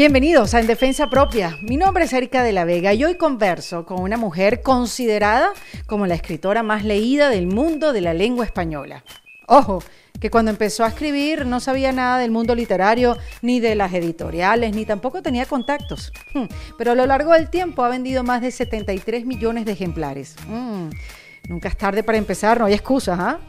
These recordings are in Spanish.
Bienvenidos a En Defensa Propia. Mi nombre es Erika de la Vega y hoy converso con una mujer considerada como la escritora más leída del mundo de la lengua española. Ojo, que cuando empezó a escribir no sabía nada del mundo literario, ni de las editoriales, ni tampoco tenía contactos. Hmm, pero a lo largo del tiempo ha vendido más de 73 millones de ejemplares. Nunca es tarde para empezar, no hay excusas, ¿ah?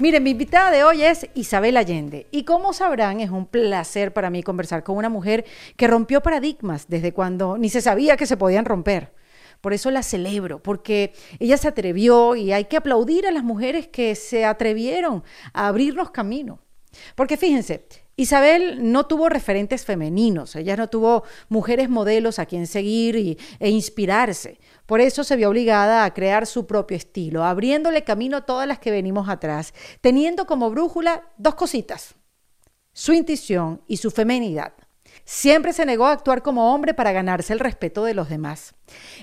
Miren, mi invitada de hoy es Isabel Allende y como sabrán es un placer para mí conversar con una mujer que rompió paradigmas desde cuando ni se sabía que se podían romper. Por eso la celebro, porque ella se atrevió y hay que aplaudir a las mujeres que se atrevieron a abrirnos camino. Porque fíjense, Isabel no tuvo referentes femeninos, ella no tuvo mujeres modelos a quien seguir e inspirarse. Por eso se vio obligada a crear su propio estilo, abriéndole camino a todas las que venimos atrás, teniendo como brújula dos cositas, su intuición y su femenidad. Siempre se negó a actuar como hombre para ganarse el respeto de los demás.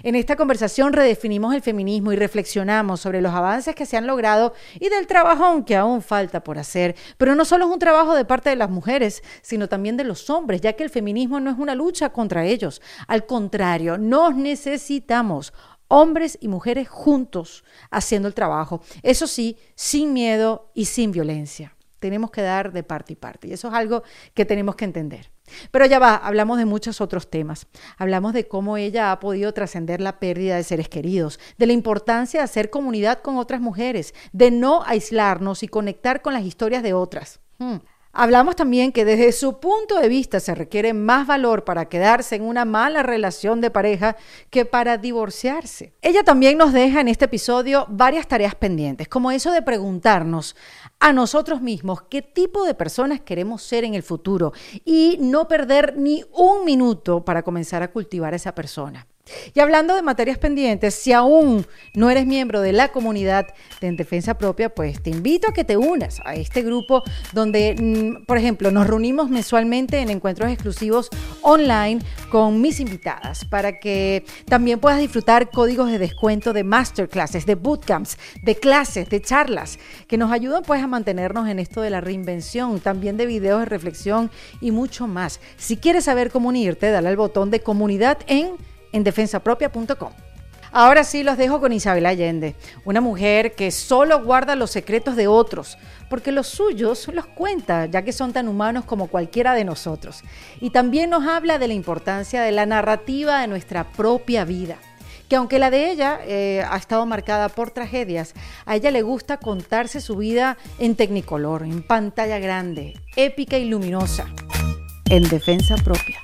En esta conversación redefinimos el feminismo y reflexionamos sobre los avances que se han logrado y del trabajo que aún falta por hacer. Pero no solo es un trabajo de parte de las mujeres, sino también de los hombres, ya que el feminismo no es una lucha contra ellos. Al contrario, nos necesitamos hombres y mujeres juntos haciendo el trabajo. Eso sí, sin miedo y sin violencia. Tenemos que dar de parte y parte. Y eso es algo que tenemos que entender. Pero ya va, hablamos de muchos otros temas. Hablamos de cómo ella ha podido trascender la pérdida de seres queridos, de la importancia de hacer comunidad con otras mujeres, de no aislarnos y conectar con las historias de otras. Hmm. Hablamos también que desde su punto de vista se requiere más valor para quedarse en una mala relación de pareja que para divorciarse. Ella también nos deja en este episodio varias tareas pendientes, como eso de preguntarnos a nosotros mismos qué tipo de personas queremos ser en el futuro y no perder ni un minuto para comenzar a cultivar a esa persona. Y hablando de materias pendientes, si aún no eres miembro de la comunidad de En Defensa Propia, pues te invito a que te unas a este grupo donde, mm, por ejemplo, nos reunimos mensualmente en encuentros exclusivos online con mis invitadas para que también puedas disfrutar códigos de descuento de masterclasses, de bootcamps, de clases, de charlas, que nos ayudan pues a mantenernos en esto de la reinvención, también de videos de reflexión y mucho más. Si quieres saber cómo unirte, dale al botón de comunidad en en defensapropia.com. Ahora sí los dejo con Isabel Allende, una mujer que solo guarda los secretos de otros, porque los suyos los cuenta, ya que son tan humanos como cualquiera de nosotros. Y también nos habla de la importancia de la narrativa de nuestra propia vida que aunque la de ella eh, ha estado marcada por tragedias, a ella le gusta contarse su vida en tecnicolor, en pantalla grande, épica y luminosa, en defensa propia.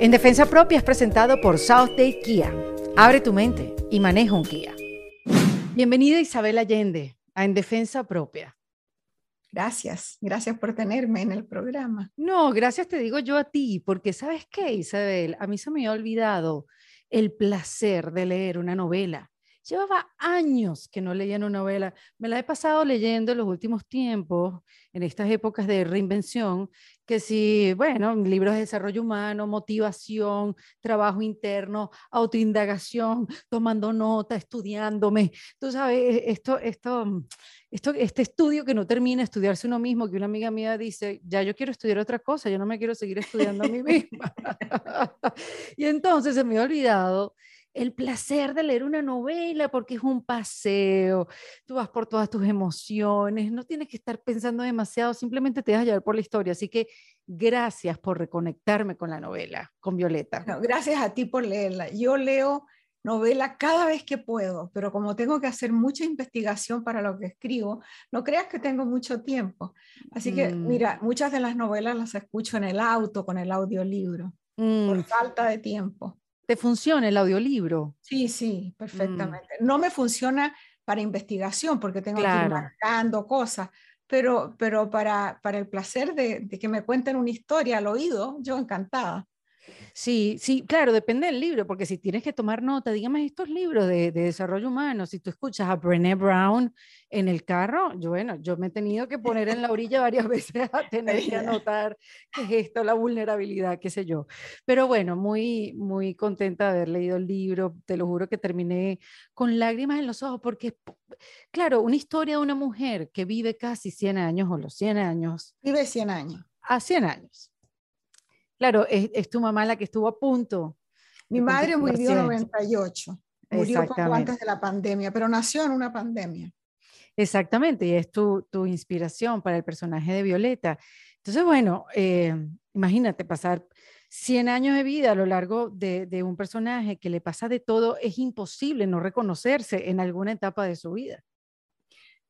En Defensa Propia es presentado por South Day Kia. Abre tu mente y maneja un Kia. Bienvenida Isabel Allende a En Defensa Propia. Gracias, gracias por tenerme en el programa. No, gracias te digo yo a ti, porque sabes qué, Isabel, a mí se me ha olvidado el placer de leer una novela. Llevaba años que no leía una novela. Me la he pasado leyendo en los últimos tiempos, en estas épocas de reinvención, que sí, bueno, libros de desarrollo humano, motivación, trabajo interno, autoindagación, tomando nota, estudiándome. Tú sabes, esto, esto, esto, este estudio que no termina, estudiarse uno mismo, que una amiga mía dice, ya yo quiero estudiar otra cosa, yo no me quiero seguir estudiando a mí misma. y entonces se me ha olvidado el placer de leer una novela porque es un paseo, tú vas por todas tus emociones, no tienes que estar pensando demasiado, simplemente te a llevar por la historia. Así que gracias por reconectarme con la novela, con Violeta. gracias a ti por leerla. Yo leo novela cada vez que puedo, pero como tengo que hacer mucha investigación para lo que escribo, no creas que tengo mucho tiempo. Así que, mm. mira, muchas de las novelas las escucho en el auto, con el audiolibro, por mm. falta de tiempo. ¿Te funciona el audiolibro? Sí, sí, mm. perfectamente. No me funciona para investigación porque tengo que ir marcando cosas, pero, pero para, para el placer de, de, que me cuenten una historia al oído, yo encantada. Sí, sí, claro, depende del libro, porque si tienes que tomar nota, dígame estos libros de, desarrollo humano, si tú escuchas a Brené Brown en el carro, yo, bueno, yo me he tenido que poner en la orilla varias veces a tener que anotar qué es esto, la vulnerabilidad, qué sé yo. Pero bueno, muy, muy contenta de haber leído el libro, te lo juro que terminé con lágrimas en los ojos, porque, claro, una historia de una mujer que vive casi 100 años o los 100 años. Vive 100 años. A 100 años Claro, es, tu mamá la que estuvo a punto. Mi madre murió en 98, murió poco antes de la pandemia, pero nació en una pandemia. Exactamente, y es tu, tu inspiración para el personaje de Violeta. Entonces, bueno, eh, imagínate pasar 100 años de vida a lo largo de, de, un personaje que le pasa de todo, es imposible no reconocerse en alguna etapa de su vida.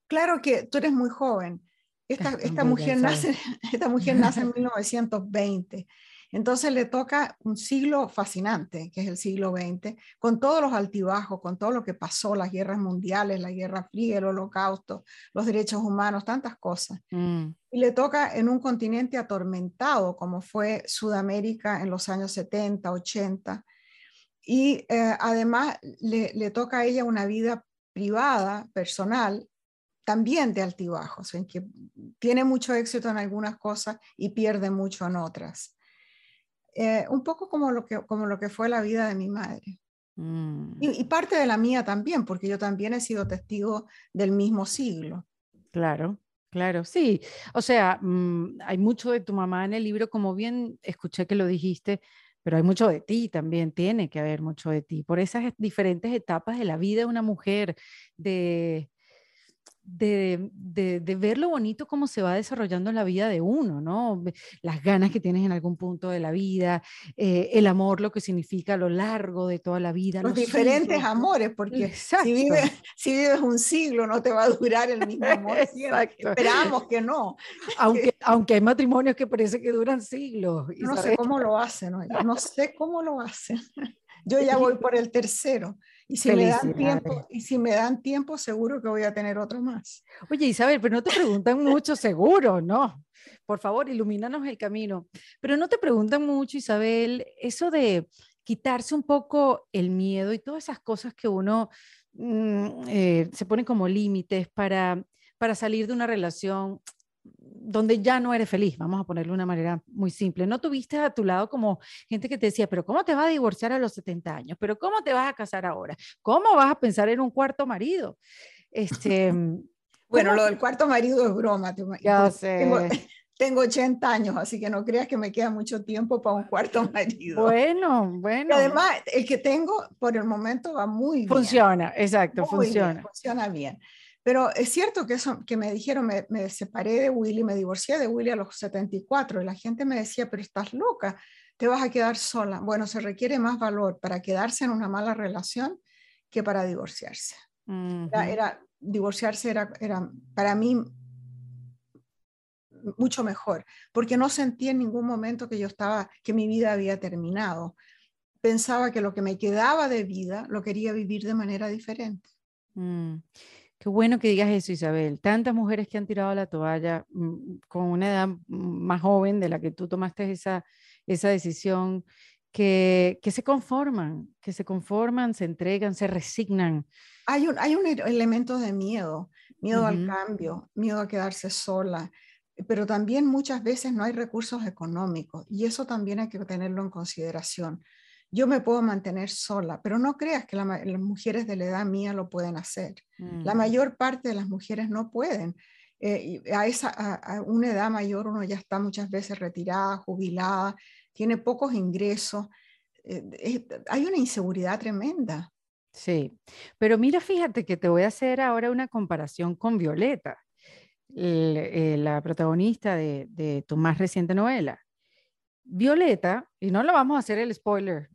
Claro que tú eres muy joven. Esta, esta mujer, nace, esta mujer nace en 1920 entonces le toca un siglo fascinante, que es el siglo XX, con todos los altibajos, con todo lo que pasó, las guerras mundiales, la guerra fría, el holocausto, los derechos humanos, tantas cosas. Mm. Y le toca en un continente atormentado, como fue Sudamérica en los años 70, 80. Y eh, además le, le toca a ella una vida privada, personal, también de altibajos, en que tiene mucho éxito en algunas cosas y pierde mucho en otras. Eh, un poco como lo, que, como lo que fue la vida de mi madre. Mm. Y, parte de la mía también, porque yo también he sido testigo del mismo siglo. Claro, claro, sí. O sea, mm, hay mucho de tu mamá en el libro, como bien escuché que lo dijiste, pero hay mucho de ti también, tiene que haber mucho de ti, por esas diferentes etapas de la vida de una mujer, de, de, de, ver lo bonito cómo se va desarrollando la vida de uno, ¿no? Las ganas que tienes en algún punto de la vida, eh, el amor, lo que significa a lo largo de toda la vida. Los, diferentes amores, porque si vives, si vives un siglo no te va a durar el mismo amor. Esperamos que no. Aunque, aunque hay matrimonios que parece que duran siglos. No sé cómo lo hacen, ¿no? no sé cómo lo hacen. Yo ya voy por el tercero. Y si, me dan tiempo, y si me dan tiempo, seguro que voy a tener otro más. Oye, Isabel, pero no te preguntan mucho, seguro, ¿no? Por favor, ilumínanos el camino. Pero no te preguntan mucho, Isabel, eso de quitarse un poco el miedo y todas esas cosas que uno mm, eh, se pone como límites para, para salir de una relación donde ya no eres feliz, vamos a ponerlo de una manera muy simple. No tuviste a tu lado como gente que te decía, pero ¿cómo te vas a divorciar a los 70 años? ¿Pero cómo te vas a casar ahora? ¿Cómo vas a pensar en un cuarto marido? Este, bueno, lo del cuarto marido es broma. Ya sé. Tengo, 80 años, así que no creas que me queda mucho tiempo para un cuarto marido. Bueno, bueno. Y además, el que tengo por el momento va muy bien. Funciona, exacto, funciona. funciona bien. Pero es cierto que eso que me dijeron, me, separé de Willy, me divorcié de Willy a los 74 y la gente me decía, pero estás loca, te vas a quedar sola. Bueno, se requiere más valor para quedarse en una mala relación que para divorciarse. era, divorciarse era, era para mí mucho mejor, porque no sentí en ningún momento que yo estaba, que mi vida había terminado. Pensaba que lo que me quedaba de vida lo quería vivir de manera diferente. Mm. Qué bueno que digas eso, Isabel. Tantas mujeres que han tirado la toalla mm, con una edad más joven de la que tú tomaste esa, esa decisión, que, que se conforman, que se conforman, se entregan, se resignan. Hay un, hay un elemento de miedo, miedo al cambio, miedo a quedarse sola, pero también muchas veces no hay recursos económicos y eso también hay que tenerlo en consideración yo me puedo mantener sola, pero no creas que las mujeres de la edad mía lo pueden hacer. La mm. mayor parte de las mujeres no pueden. Eh, a, esa, a, una edad mayor uno ya está muchas veces retirada, jubilada, tiene pocos ingresos. Eh, hay una inseguridad tremenda. Sí, pero mira, fíjate que te voy a hacer ahora una comparación con Violeta, eh, la protagonista de, de tu más reciente novela. Violeta, y no lo vamos a hacer el spoiler,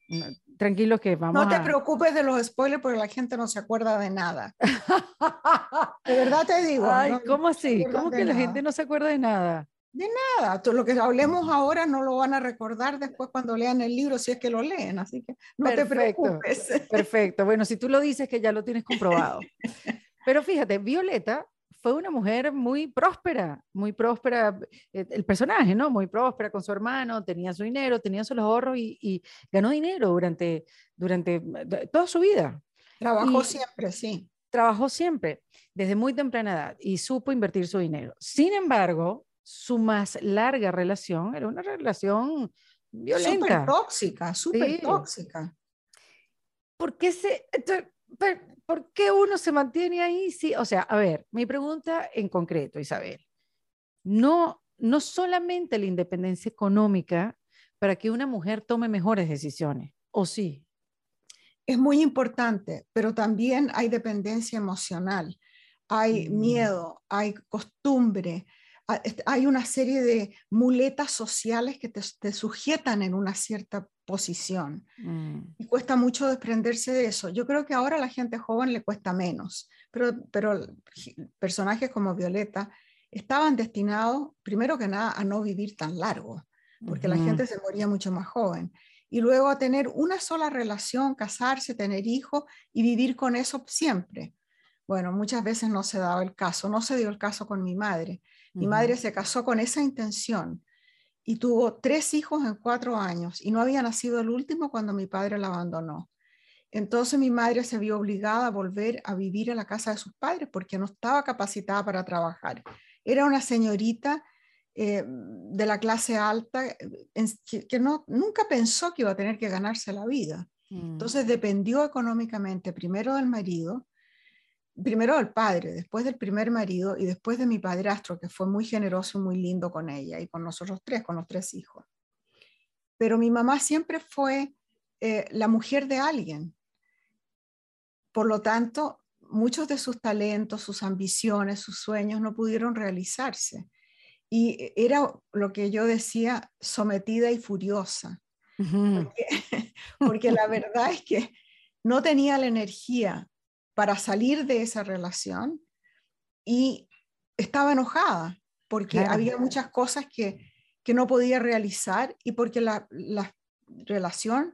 tranquilo que vamos No te preocupes de los spoilers porque la gente no se acuerda de nada. de verdad te digo. Ay, ¿cómo así? ¿Cómo que la gente no se acuerda de nada? De nada, todo lo que hablemos ahora no lo van a recordar después cuando lean el libro, si es que lo leen, así que no te preocupes. Perfecto, bueno, si tú lo dices que ya lo tienes comprobado. Pero fíjate, Violeta fue una mujer muy próspera, muy próspera, eh, el personaje, ¿no? Muy próspera con su hermano, tenía su dinero, tenía sus ahorros y, ganó dinero durante, durante eh, toda su vida. Trabajó siempre, sí. Trabajó siempre, desde muy temprana edad, y supo invertir su dinero. Sin embargo, su más larga relación era una relación violenta. Súper tóxica, súper tóxica. ¿Por qué, se, ¿Por qué uno se mantiene ahí? Sí, o sea, a ver, mi pregunta en concreto, Isabel. No, no solamente la independencia económica para que una mujer tome mejores decisiones, ¿o sí? Es muy importante, pero también hay dependencia emocional, hay mm. miedo, hay costumbre, hay una serie de muletas sociales que te, sujetan en una cierta posición. Mm. Y cuesta mucho desprenderse de eso. Yo creo que ahora a la gente joven le cuesta menos, pero, pero personajes como Violeta estaban destinados, primero que nada, a no vivir tan largo, porque la gente se moría mucho más joven. Y luego a tener una sola relación, casarse, tener hijos y vivir con eso siempre. Bueno, muchas veces no se daba el caso, no se dio el caso con mi madre. Mi madre se casó con esa intención y tuvo tres hijos en cuatro años y no había nacido el último cuando mi padre la abandonó. Entonces mi madre se vio obligada a volver a vivir en la casa de sus padres porque no estaba capacitada para trabajar. Era una señorita eh, de la clase alta que, no, nunca pensó que iba a tener que ganarse la vida. Mm. Entonces dependió económicamente primero del marido primero del padre, después del primer marido y después de mi padrastro, que fue muy generoso y muy lindo con ella y con nosotros tres, con los tres hijos. Pero mi mamá siempre fue eh, la mujer de alguien. Por lo tanto, muchos de sus talentos, sus ambiciones, sus sueños no pudieron realizarse. Y era lo que yo decía, sometida y furiosa. porque la verdad es que no tenía la energía para salir de esa relación y estaba enojada porque había muchas cosas que, que, no podía realizar y porque la, la, relación,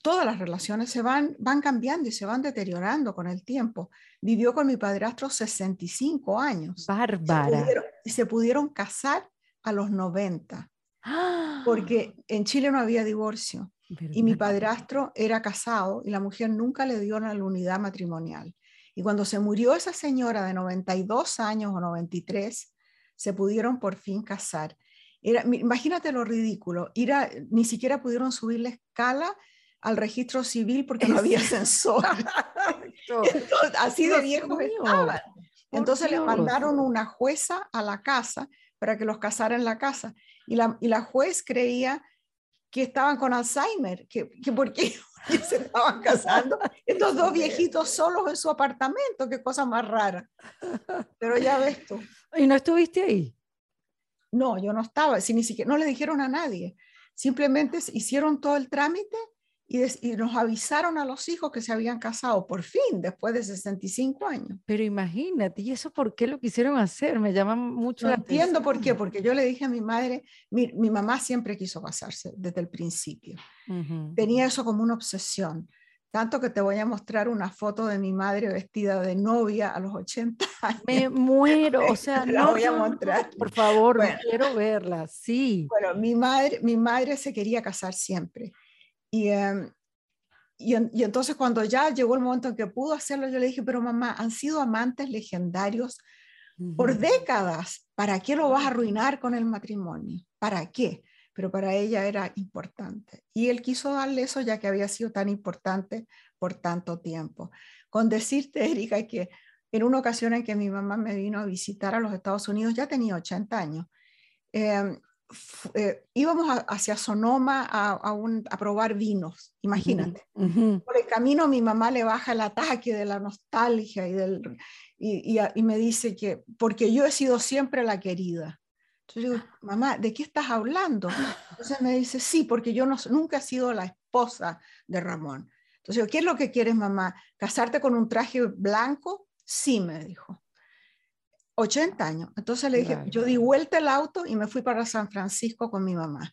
todas las relaciones se van, van cambiando y se van deteriorando con el tiempo. Vivió con mi padrastro 65 años. Bárbara. Y se, pudieron casar a los 90, porque en Chile no había divorcio. Y mi padrastro era casado y la mujer nunca le dio la unidad matrimonial. Y cuando se murió esa señora de 92 años o 93, se pudieron por fin casar. Era, imagínate lo ridículo, ir ni siquiera pudieron subir la escala al registro civil porque no había ascensor. así de viejos estaban. Entonces le mandaron una jueza a la casa para que los casara en la casa. Y la, y la juez creía que estaban con Alzheimer, que, que porque se estaban casando, estos dos viejitos solos en su apartamento, qué cosa más rara. Pero ya ves tú. ¿Y no estuviste ahí? No, yo no estaba, si ni siquiera, no le dijeron a nadie, simplemente hicieron todo el trámite y, nos avisaron a los hijos que se habían casado por fin, después de 65 años. Pero imagínate, ¿y eso por qué lo quisieron hacer? Me llama mucho no entiendo por qué, porque yo le dije a mi madre, mi, mi mamá siempre quiso casarse desde el principio. Tenía eso como una obsesión. Tanto que te voy a mostrar una foto de mi madre vestida de novia a los 80 años. Me muero, o sea, no, la voy a mostrar. Por favor, quiero verla, sí. Bueno, mi madre, mi madre se quería casar siempre Em, y, y, entonces cuando ya llegó el momento en que pudo hacerlo, yo le dije, pero mamá, han sido amantes legendarios por décadas. ¿Para qué lo vas a arruinar con el matrimonio? ¿Para qué? Pero para ella era importante. Y él quiso darle eso ya que había sido tan importante por tanto tiempo. Con decirte, Erika, que en una ocasión en que mi mamá me vino a visitar a los Estados Unidos, ya tenía 80 años, eh, eh, íbamos hacia Sonoma a, a, probar vinos, imagínate. Por el camino mi mamá le baja el ataque de la nostalgia y, del, y, y, me dice que, porque yo he sido siempre la querida. Entonces digo, mamá, ¿de qué estás hablando? Entonces me dice, sí, porque yo no, nunca he sido la esposa de Ramón. Entonces, ¿qué es lo que quieres, mamá? ¿Casarte con un traje blanco? Sí, me dijo. 80 años. Entonces le dije, yo di vuelta el auto y me fui para San Francisco con mi mamá.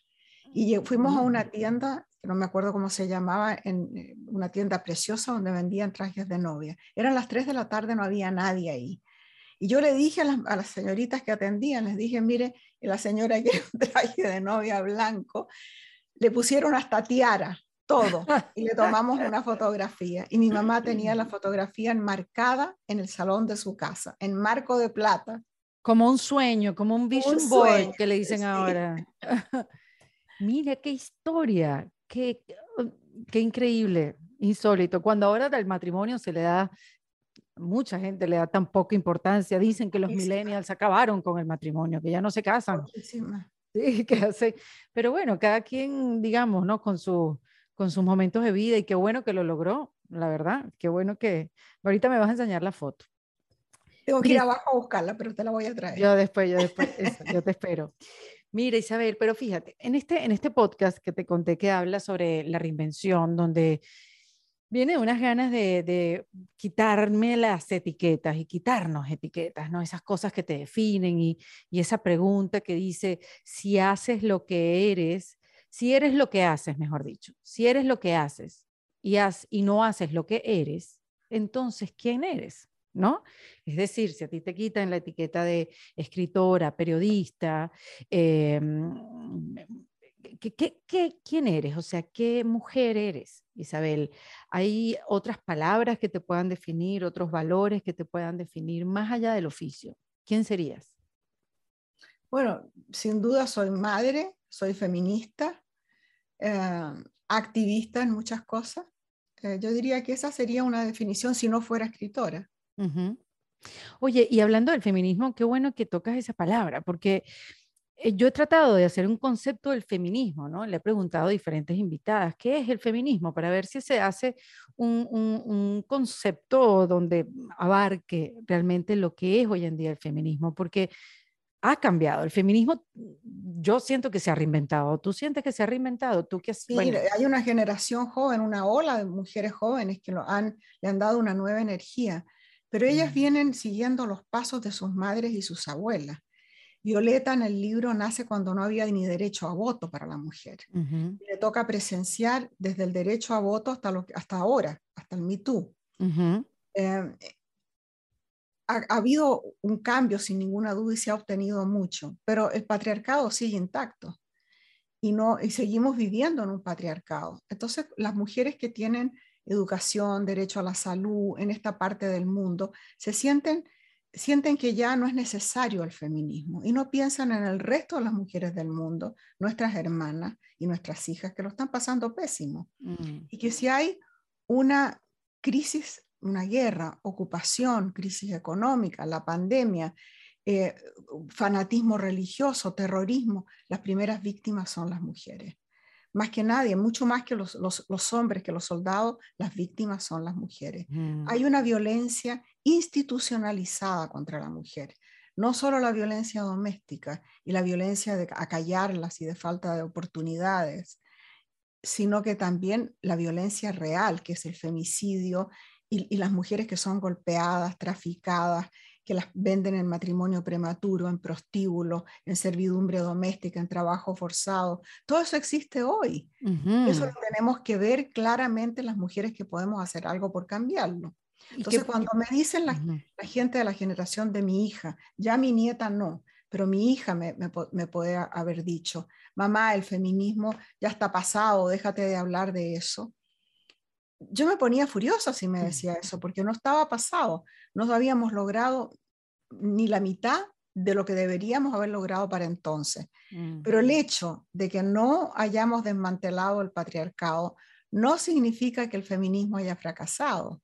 Y fuimos a una mm. tienda, que no me acuerdo cómo se llamaba, en eh, una tienda preciosa donde vendían trajes de novia. Eran las 3 de la tarde, no había nadie ahí. Y yo le dije a las, a las señoritas que atendían, les dije, mire, la señora quiere un traje de novia blanco, le pusieron hasta tiara, todo, y le tomamos una fotografía. Y mi mamá tenía la fotografía enmarcada en el salón de su casa, en marco de plata. Como un sueño, como un vision board que le dicen ahora. Mira qué historia, qué, qué increíble, insólito. Cuando ahora del matrimonio se le da, mucha gente le da tan poca importancia. Dicen que los millennials acabaron con el matrimonio, que ya no se casan. Sí, que hace. Pero bueno, cada quien, digamos, ¿no? Con, su, con sus momentos de vida y qué bueno que lo logró, la verdad. Qué bueno que. Ahorita me vas a enseñar la foto. Tengo que ir abajo a buscarla, pero te la voy a traer. Yo después, yo después, yo te espero. Mira, Isabel, pero fíjate, en este, en este podcast que te conté que habla sobre la reinvención, donde viene unas ganas de, de, quitarme las etiquetas y quitarnos etiquetas, ¿no? Esas cosas que te definen y, y esa pregunta que dice, si haces lo que eres, si eres lo que haces, mejor dicho, si eres lo que haces y, y no haces lo que eres, entonces, ¿quién eres? ¿no? Es decir, si a ti te quitan la etiqueta de escritora, periodista, em, quién eres? O sea, ¿qué mujer eres, Isabel? ¿Hay otras palabras que te puedan definir, otros valores que te puedan definir más allá del oficio? ¿Quién serías? Bueno, sin duda soy madre, soy feminista, em, activista en muchas cosas. Eh, yo diría que esa sería una definición si no fuera escritora. Oye, y hablando del feminismo, qué bueno que tocas esa palabra, porque eh, yo he tratado de hacer un concepto del feminismo, ¿no? Le he preguntado a diferentes invitadas, ¿qué es el feminismo? Para ver si se hace un, un, concepto donde abarque realmente lo que es hoy en día el feminismo, porque ha cambiado. El feminismo, yo siento que se ha reinventado. ¿Tú sientes que se ha reinventado? ¿Tú que sí, hay una generación joven, una ola de mujeres jóvenes que lo han, le han dado una nueva energía pero ellas vienen siguiendo los pasos de sus madres y sus abuelas. Violeta en el libro nace cuando no había ni derecho a voto para la mujer. Le toca presenciar desde el derecho a voto hasta, lo, hasta ahora, hasta el Me Too. Eh, ha, habido un cambio sin ninguna duda y se ha obtenido mucho, pero el patriarcado sigue intacto y, no, y seguimos viviendo en un patriarcado. Entonces, las mujeres que tienen educación, derecho a la salud en esta parte del mundo, se sienten, sienten que ya no es necesario el feminismo y no piensan en el resto de las mujeres del mundo, nuestras hermanas y nuestras hijas que lo están pasando pésimo. Mm. Y que si hay una crisis, una guerra, ocupación, crisis económica, la pandemia, eh, fanatismo religioso, terrorismo, las primeras víctimas son las mujeres más que nadie, mucho más que los, hombres, que los soldados, las víctimas son las mujeres. Mm. Hay una violencia institucionalizada contra la mujer, no solo la violencia doméstica y la violencia de acallarlas y de falta de oportunidades, sino que también la violencia real, que es el femicidio y, y las mujeres que son golpeadas, traficadas, que las venden en matrimonio prematuro, en prostíbulo, en servidumbre doméstica, en trabajo forzado. Todo eso existe hoy. Eso lo tenemos que ver claramente las mujeres que podemos hacer algo por cambiarlo. Entonces, cuando me dicen la, gente de la generación de mi hija, ya mi nieta no, pero mi hija me, me, me, puede haber dicho, mamá, el feminismo ya está pasado, déjate de hablar de eso. Yo me ponía furiosa si me decía eso, porque no estaba pasado no habíamos logrado ni la mitad de lo que deberíamos haber logrado para entonces. Mm. Pero el hecho de que no hayamos desmantelado el patriarcado no significa que el feminismo haya fracasado.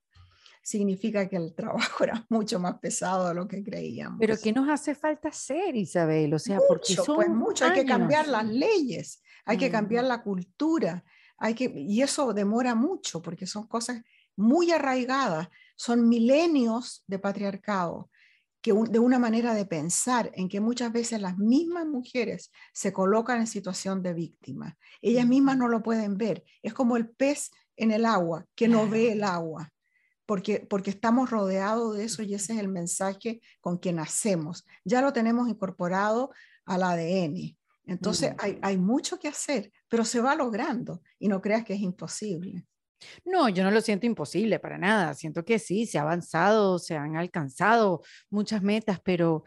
Significa que el trabajo era mucho más pesado de lo que creíamos. Pero ¿qué nos hace falta hacer, Isabel? O sea, porque son pues mucho. Hay que cambiar las leyes, hay que cambiar mm. la cultura, hay que, y eso demora mucho porque son cosas muy arraigadas son milenios de patriarcado, que de una manera de pensar en que muchas veces las mismas mujeres se colocan en situación de víctima. Ellas mismas no lo pueden ver. Es como el pez en el agua, que no ve el agua, porque, porque estamos rodeados de eso y ese es el mensaje con que nacemos. Ya lo tenemos incorporado al ADN. Entonces hay, hay mucho que hacer, pero se va logrando y no creas que es imposible. No, yo no lo siento imposible para nada. Siento que sí, se ha avanzado, se han alcanzado muchas metas, pero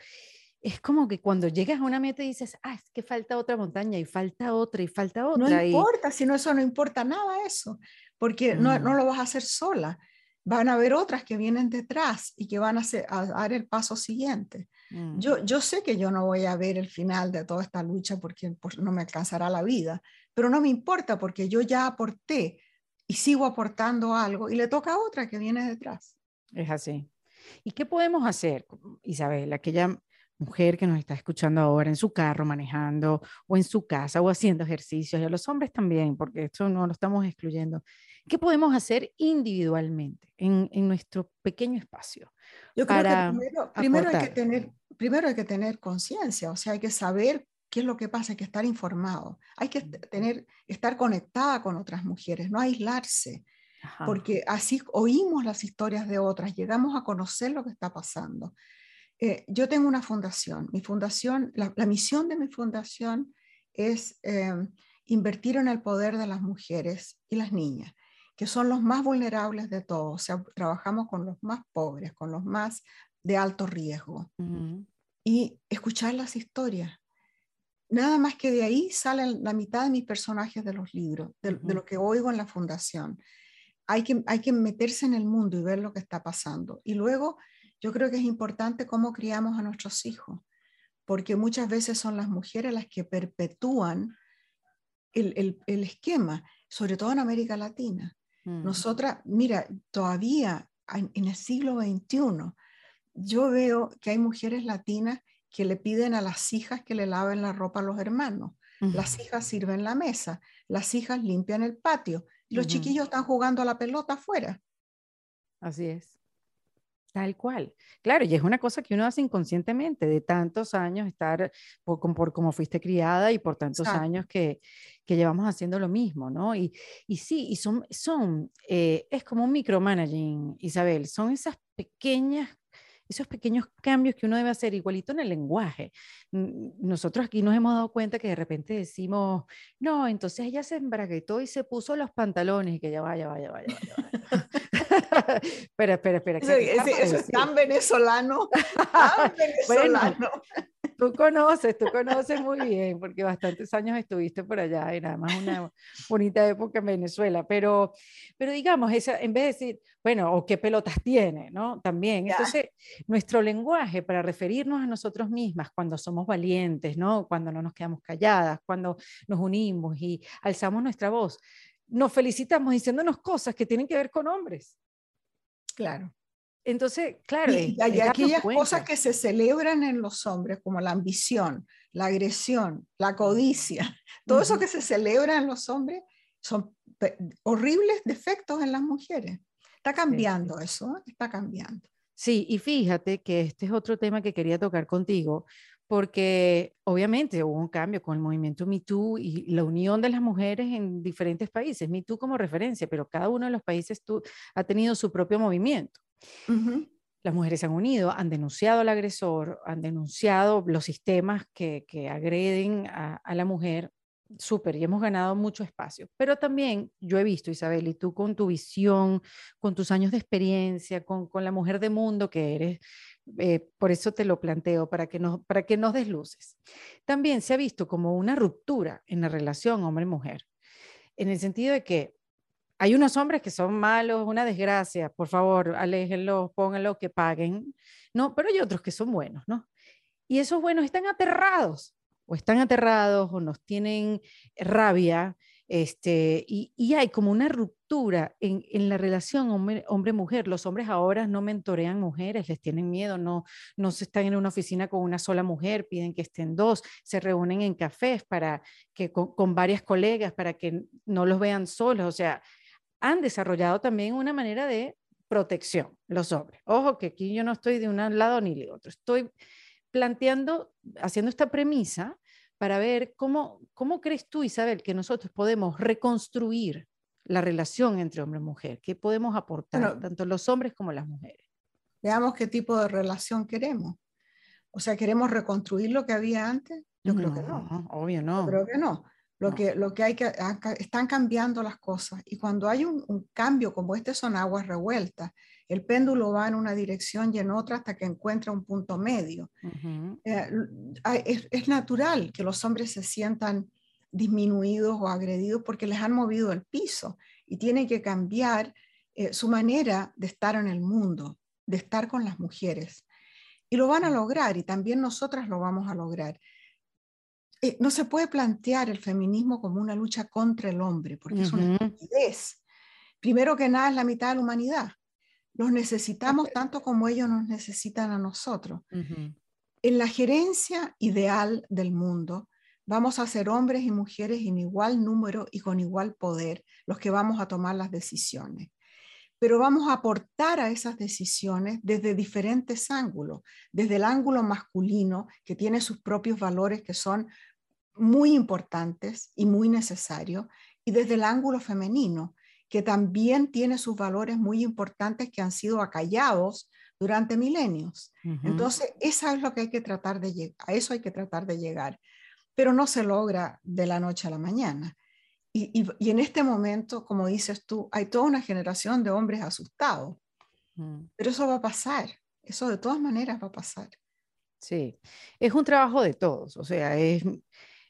es como que cuando llegas a una meta y dices, ah, es que falta otra montaña y falta otra y falta otra. No importa, si no eso no importa nada eso, porque no, no, lo vas a hacer sola. Van a haber otras que vienen detrás y que van a, hacer, a dar el paso siguiente. Yo, mm. yo sé que yo no voy a ver el final de toda esta lucha porque pues, no me alcanzará la vida, pero no me importa porque yo ya aporté y sigo aportando algo y le toca a otra que viene detrás. Es así. ¿Y qué podemos hacer, Isabel, aquella mujer que nos está escuchando ahora en su carro manejando o en su casa o haciendo ejercicios, y a los hombres también, porque esto no lo estamos excluyendo? ¿Qué podemos hacer individualmente en, en nuestro pequeño espacio? Yo creo que primero, primero hay que tener, primero hay que tener conciencia, o sea, hay que saber qué es lo que pasa, hay que estar informado, hay que tener, estar conectada con otras mujeres, no aislarse, porque así oímos las historias de otras, llegamos a conocer lo que está pasando. Eh, yo tengo una fundación, mi fundación, la, misión de mi fundación es em, invertir en el poder de las mujeres y las niñas, que son los más vulnerables de todos, o sea, trabajamos con los más pobres, con los más de alto riesgo. Y escuchar las historias, nada más que de ahí salen la mitad de mis personajes de los libros, de, lo que oigo en la fundación. Hay que, hay que meterse en el mundo y ver lo que está pasando. Y luego yo creo que es importante cómo criamos a nuestros hijos, porque muchas veces son las mujeres las que perpetúan el, el, esquema, sobre todo en América Latina. Mm. Nosotras, mira, todavía en, en el siglo XXI, yo veo que hay mujeres latinas que le piden a las hijas que le laven la ropa a los hermanos. Las hijas sirven la mesa, las hijas limpian el patio y los chiquillos están jugando a la pelota afuera. Así es. Tal cual. Claro, y es una cosa que uno hace inconscientemente, de tantos años estar por, por como fuiste criada y por tantos años que, que, llevamos haciendo lo mismo, ¿no? Y, y sí, y son, son eh, es como un micromanaging, Isabel, son esas pequeñas esos pequeños cambios que uno debe hacer, igualito en el lenguaje. Nosotros aquí nos hemos dado cuenta que de repente decimos, no, entonces ella se embraguetó y se puso los pantalones y que ya vaya, vaya, vaya, vaya. espera, espera, espera. Eso, es tan venezolano, tan venezolano tú conoces, tú conoces muy bien, porque bastantes años estuviste por allá y nada más una bonita época en Venezuela, pero, pero digamos, esa, en vez de decir, bueno, o qué pelotas tiene, ¿no? También, entonces, nuestro lenguaje para referirnos a nosotros mismas cuando somos valientes, ¿no? Cuando no nos quedamos calladas, cuando nos unimos y alzamos nuestra voz, nos felicitamos diciéndonos cosas que tienen que ver con hombres. Claro. Entonces, claro. Y, hay aquellas cosas que se celebran en los hombres, como la ambición, la agresión, la codicia, todo eso que se celebra en los hombres son horribles defectos en las mujeres. Está cambiando eso, ¿eh? está cambiando. Sí, y fíjate que este es otro tema que quería tocar contigo, porque obviamente hubo un cambio con el movimiento MeToo y la unión de las mujeres en diferentes países. MeToo como referencia, pero cada uno de los países ha tenido su propio movimiento. Las mujeres se han unido, han denunciado al agresor, han denunciado los sistemas que, que agreden a, la mujer. Súper, y hemos ganado mucho espacio. Pero también yo he visto, Isabel, y tú con tu visión, con tus años de experiencia, con, con la mujer de mundo que eres, eh, por eso te lo planteo, para que, nos, para que nos desluces. También se ha visto como una ruptura en la relación hombre-mujer, en el sentido de que hay unos hombres que son malos, una desgracia, por favor, aléjenlos, pónganlos, que paguen. No, pero hay otros que son buenos, ¿no? Y esos buenos están aterrados, o están aterrados, o nos tienen rabia, este, y, y hay como una ruptura en, en la relación hombre-mujer. Los hombres ahora no mentorean mujeres, les tienen miedo, no, no se están en una oficina con una sola mujer, piden que estén dos, se reúnen en cafés para que, con, con varias colegas para que no los vean solos. O sea, han desarrollado también una manera de protección, los hombres. Ojo que aquí yo no estoy de un lado ni de otro, estoy planteando, haciendo esta premisa para ver cómo, cómo crees tú, Isabel, que nosotros podemos reconstruir la relación entre hombre y mujer, qué podemos aportar, tanto los hombres como las mujeres. Veamos qué tipo de relación queremos. O sea, ¿queremos reconstruir lo que había antes? Yo creo que no. Obvio no. creo que no. Lo, que, lo que hay que, están cambiando las cosas. Y cuando hay un, cambio como este son aguas revueltas, el péndulo va en una dirección y en otra hasta que encuentra un punto medio. Eh, es, es, natural que los hombres se sientan disminuidos o agredidos porque les han movido el piso y tienen que cambiar eh, su manera de estar en el mundo, de estar con las mujeres. Y lo van a lograr y también nosotras lo vamos a lograr. Eh, no se puede plantear el feminismo como una lucha contra el hombre, porque es una estupidez. Primero que nada es la mitad de la humanidad. Los necesitamos tanto como ellos nos necesitan a nosotros. En la gerencia ideal del mundo, vamos a ser hombres y mujeres en igual número y con igual poder los que vamos a tomar las decisiones. Pero vamos a aportar a esas decisiones desde diferentes ángulos, desde el ángulo masculino, que tiene sus propios valores que son muy importantes y muy necesarios, y desde el ángulo femenino, que también tiene sus valores muy importantes que han sido acallados durante milenios. Entonces, esa es lo que hay que tratar de a eso hay que tratar de llegar pero no se logra de la noche a la mañana. Y, en este momento, como dices tú, hay toda una generación de hombres asustados. Mm. Pero eso va a pasar, eso de todas maneras va a pasar. Sí, es un trabajo de todos, o sea, es,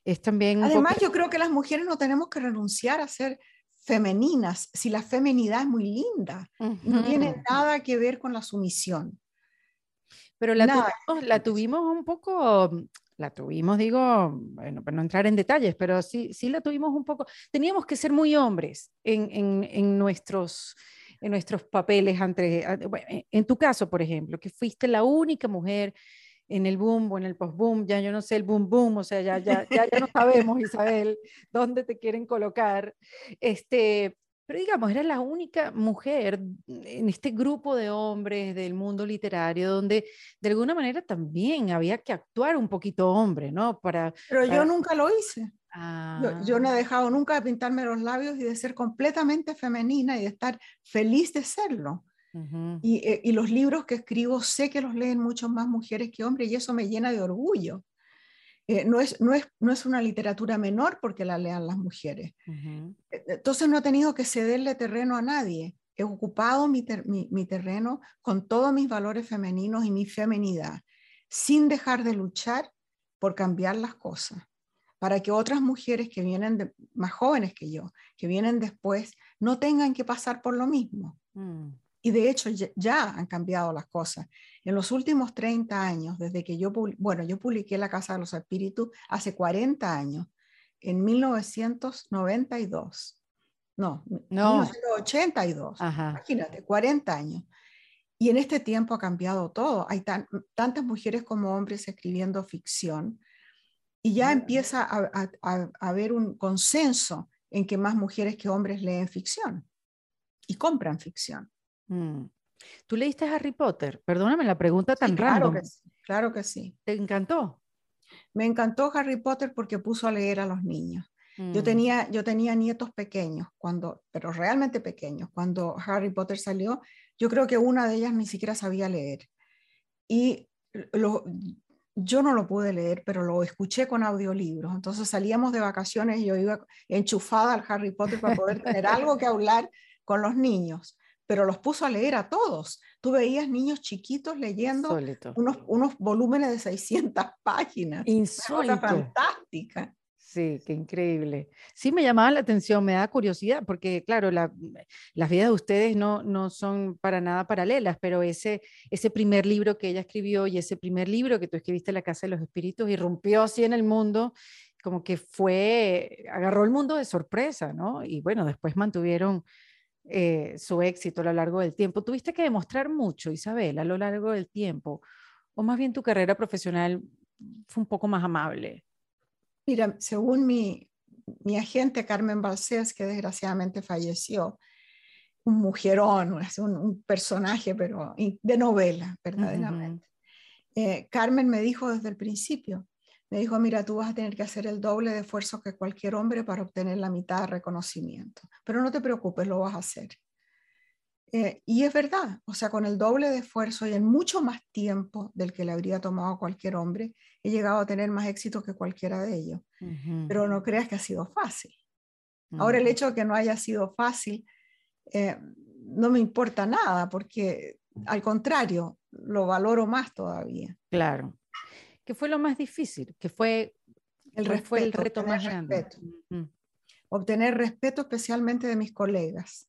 es también... Además, yo creo que las mujeres no tenemos que renunciar a ser femeninas si la feminidad es muy linda, no tiene nada que ver con la sumisión. Pero la, tuvimos, la tuvimos un poco la tuvimos, digo, bueno, para no entrar en detalles, pero sí, sí la tuvimos un poco. Teníamos que ser muy hombres en, en, en nuestros, en nuestros papeles ante, en tu caso, por ejemplo, que fuiste la única mujer en el boom o en el post-boom, ya yo no sé el boom boom, o sea, ya, ya, ya, ya no sabemos, Isabel, dónde te quieren colocar. Este, pero digamos, era la única mujer en este grupo de hombres del mundo literario donde de alguna manera también había que actuar un poquito hombre, ¿no? Para, Pero yo nunca lo hice. Yo, no he ah. dejado nunca de pintarme los labios y de ser completamente femenina y de estar feliz de serlo. Y, eh, y, los libros que escribo sé que los leen mucho más mujeres que hombres y eso me llena de orgullo. Eh, no, es, no, es, no es una literatura menor porque la lean las mujeres. E, entonces no he tenido que cederle terreno a nadie. He ocupado mi, mi, terreno con todos mis valores femeninos y mi feminidad, sin dejar de luchar por cambiar las cosas, para que otras mujeres que vienen más jóvenes que yo, que vienen después, no tengan que pasar por lo mismo. Mm. Y de hecho ya, han cambiado las cosas. En los últimos 30 años, desde que yo, bueno, yo publiqué La Casa de los Espíritus hace 40 años, en 1992. No, no. 1982. Imagínate, 40 años. Y en este tiempo ha cambiado todo. Hay tantas mujeres como hombres escribiendo ficción y ya empieza a, haber un consenso en que más mujeres que hombres leen ficción y compran ficción. Mm. ¿Tú leíste Harry Potter? Perdóname la pregunta tan claro Que sí, claro que sí. ¿Te encantó? Me encantó Harry Potter porque puso a leer a los niños. Yo, mm. tenía, yo tenía nietos pequeños, cuando, pero realmente pequeños. Cuando Harry Potter salió, yo creo que una de ellas ni siquiera sabía leer. Y yo no lo pude leer, pero lo escuché con audiolibros. Entonces salíamos de vacaciones y yo iba enchufada al Harry Potter para poder tener algo que hablar con los niños pero los puso a leer a todos. Tú veías niños chiquitos leyendo unos, unos, volúmenes de 600 páginas. Insólito. fantástica. Sí, qué increíble. Sí me llamaba la atención, me da curiosidad, porque claro, las vidas de ustedes no, no son para nada paralelas, pero ese, ese primer libro que ella escribió y ese primer libro que tú escribiste, La Casa de los Espíritus, irrumpió así en el mundo, como que fue, agarró el mundo de sorpresa, ¿no? Y bueno, después mantuvieron eh, su éxito a lo largo del tiempo. Tuviste que demostrar mucho, Isabel, a lo largo del tiempo, o más bien tu carrera profesional fue un poco más amable. Mira, según mi, mi agente Carmen Balcés, que desgraciadamente falleció, un mujerón, un, un personaje, pero de novela, verdaderamente. Eh, Carmen me dijo desde el principio, me dijo, mira, tú vas a tener que hacer el doble de esfuerzo que cualquier hombre para obtener la mitad de reconocimiento, pero no te preocupes, lo vas a hacer. Eh, y es verdad, o sea, con el doble de esfuerzo y en mucho más tiempo del que le habría tomado cualquier hombre, he llegado a tener más éxito que cualquiera de ellos. Pero no creas que ha sido fácil. Ahora el hecho de que no haya sido fácil eh, no me importa nada, porque al contrario, lo valoro más todavía. Claro. ¿Qué fue lo más difícil? ¿Qué fue el, respeto, fue el reto más grande? Obtener respeto especialmente de mis colegas,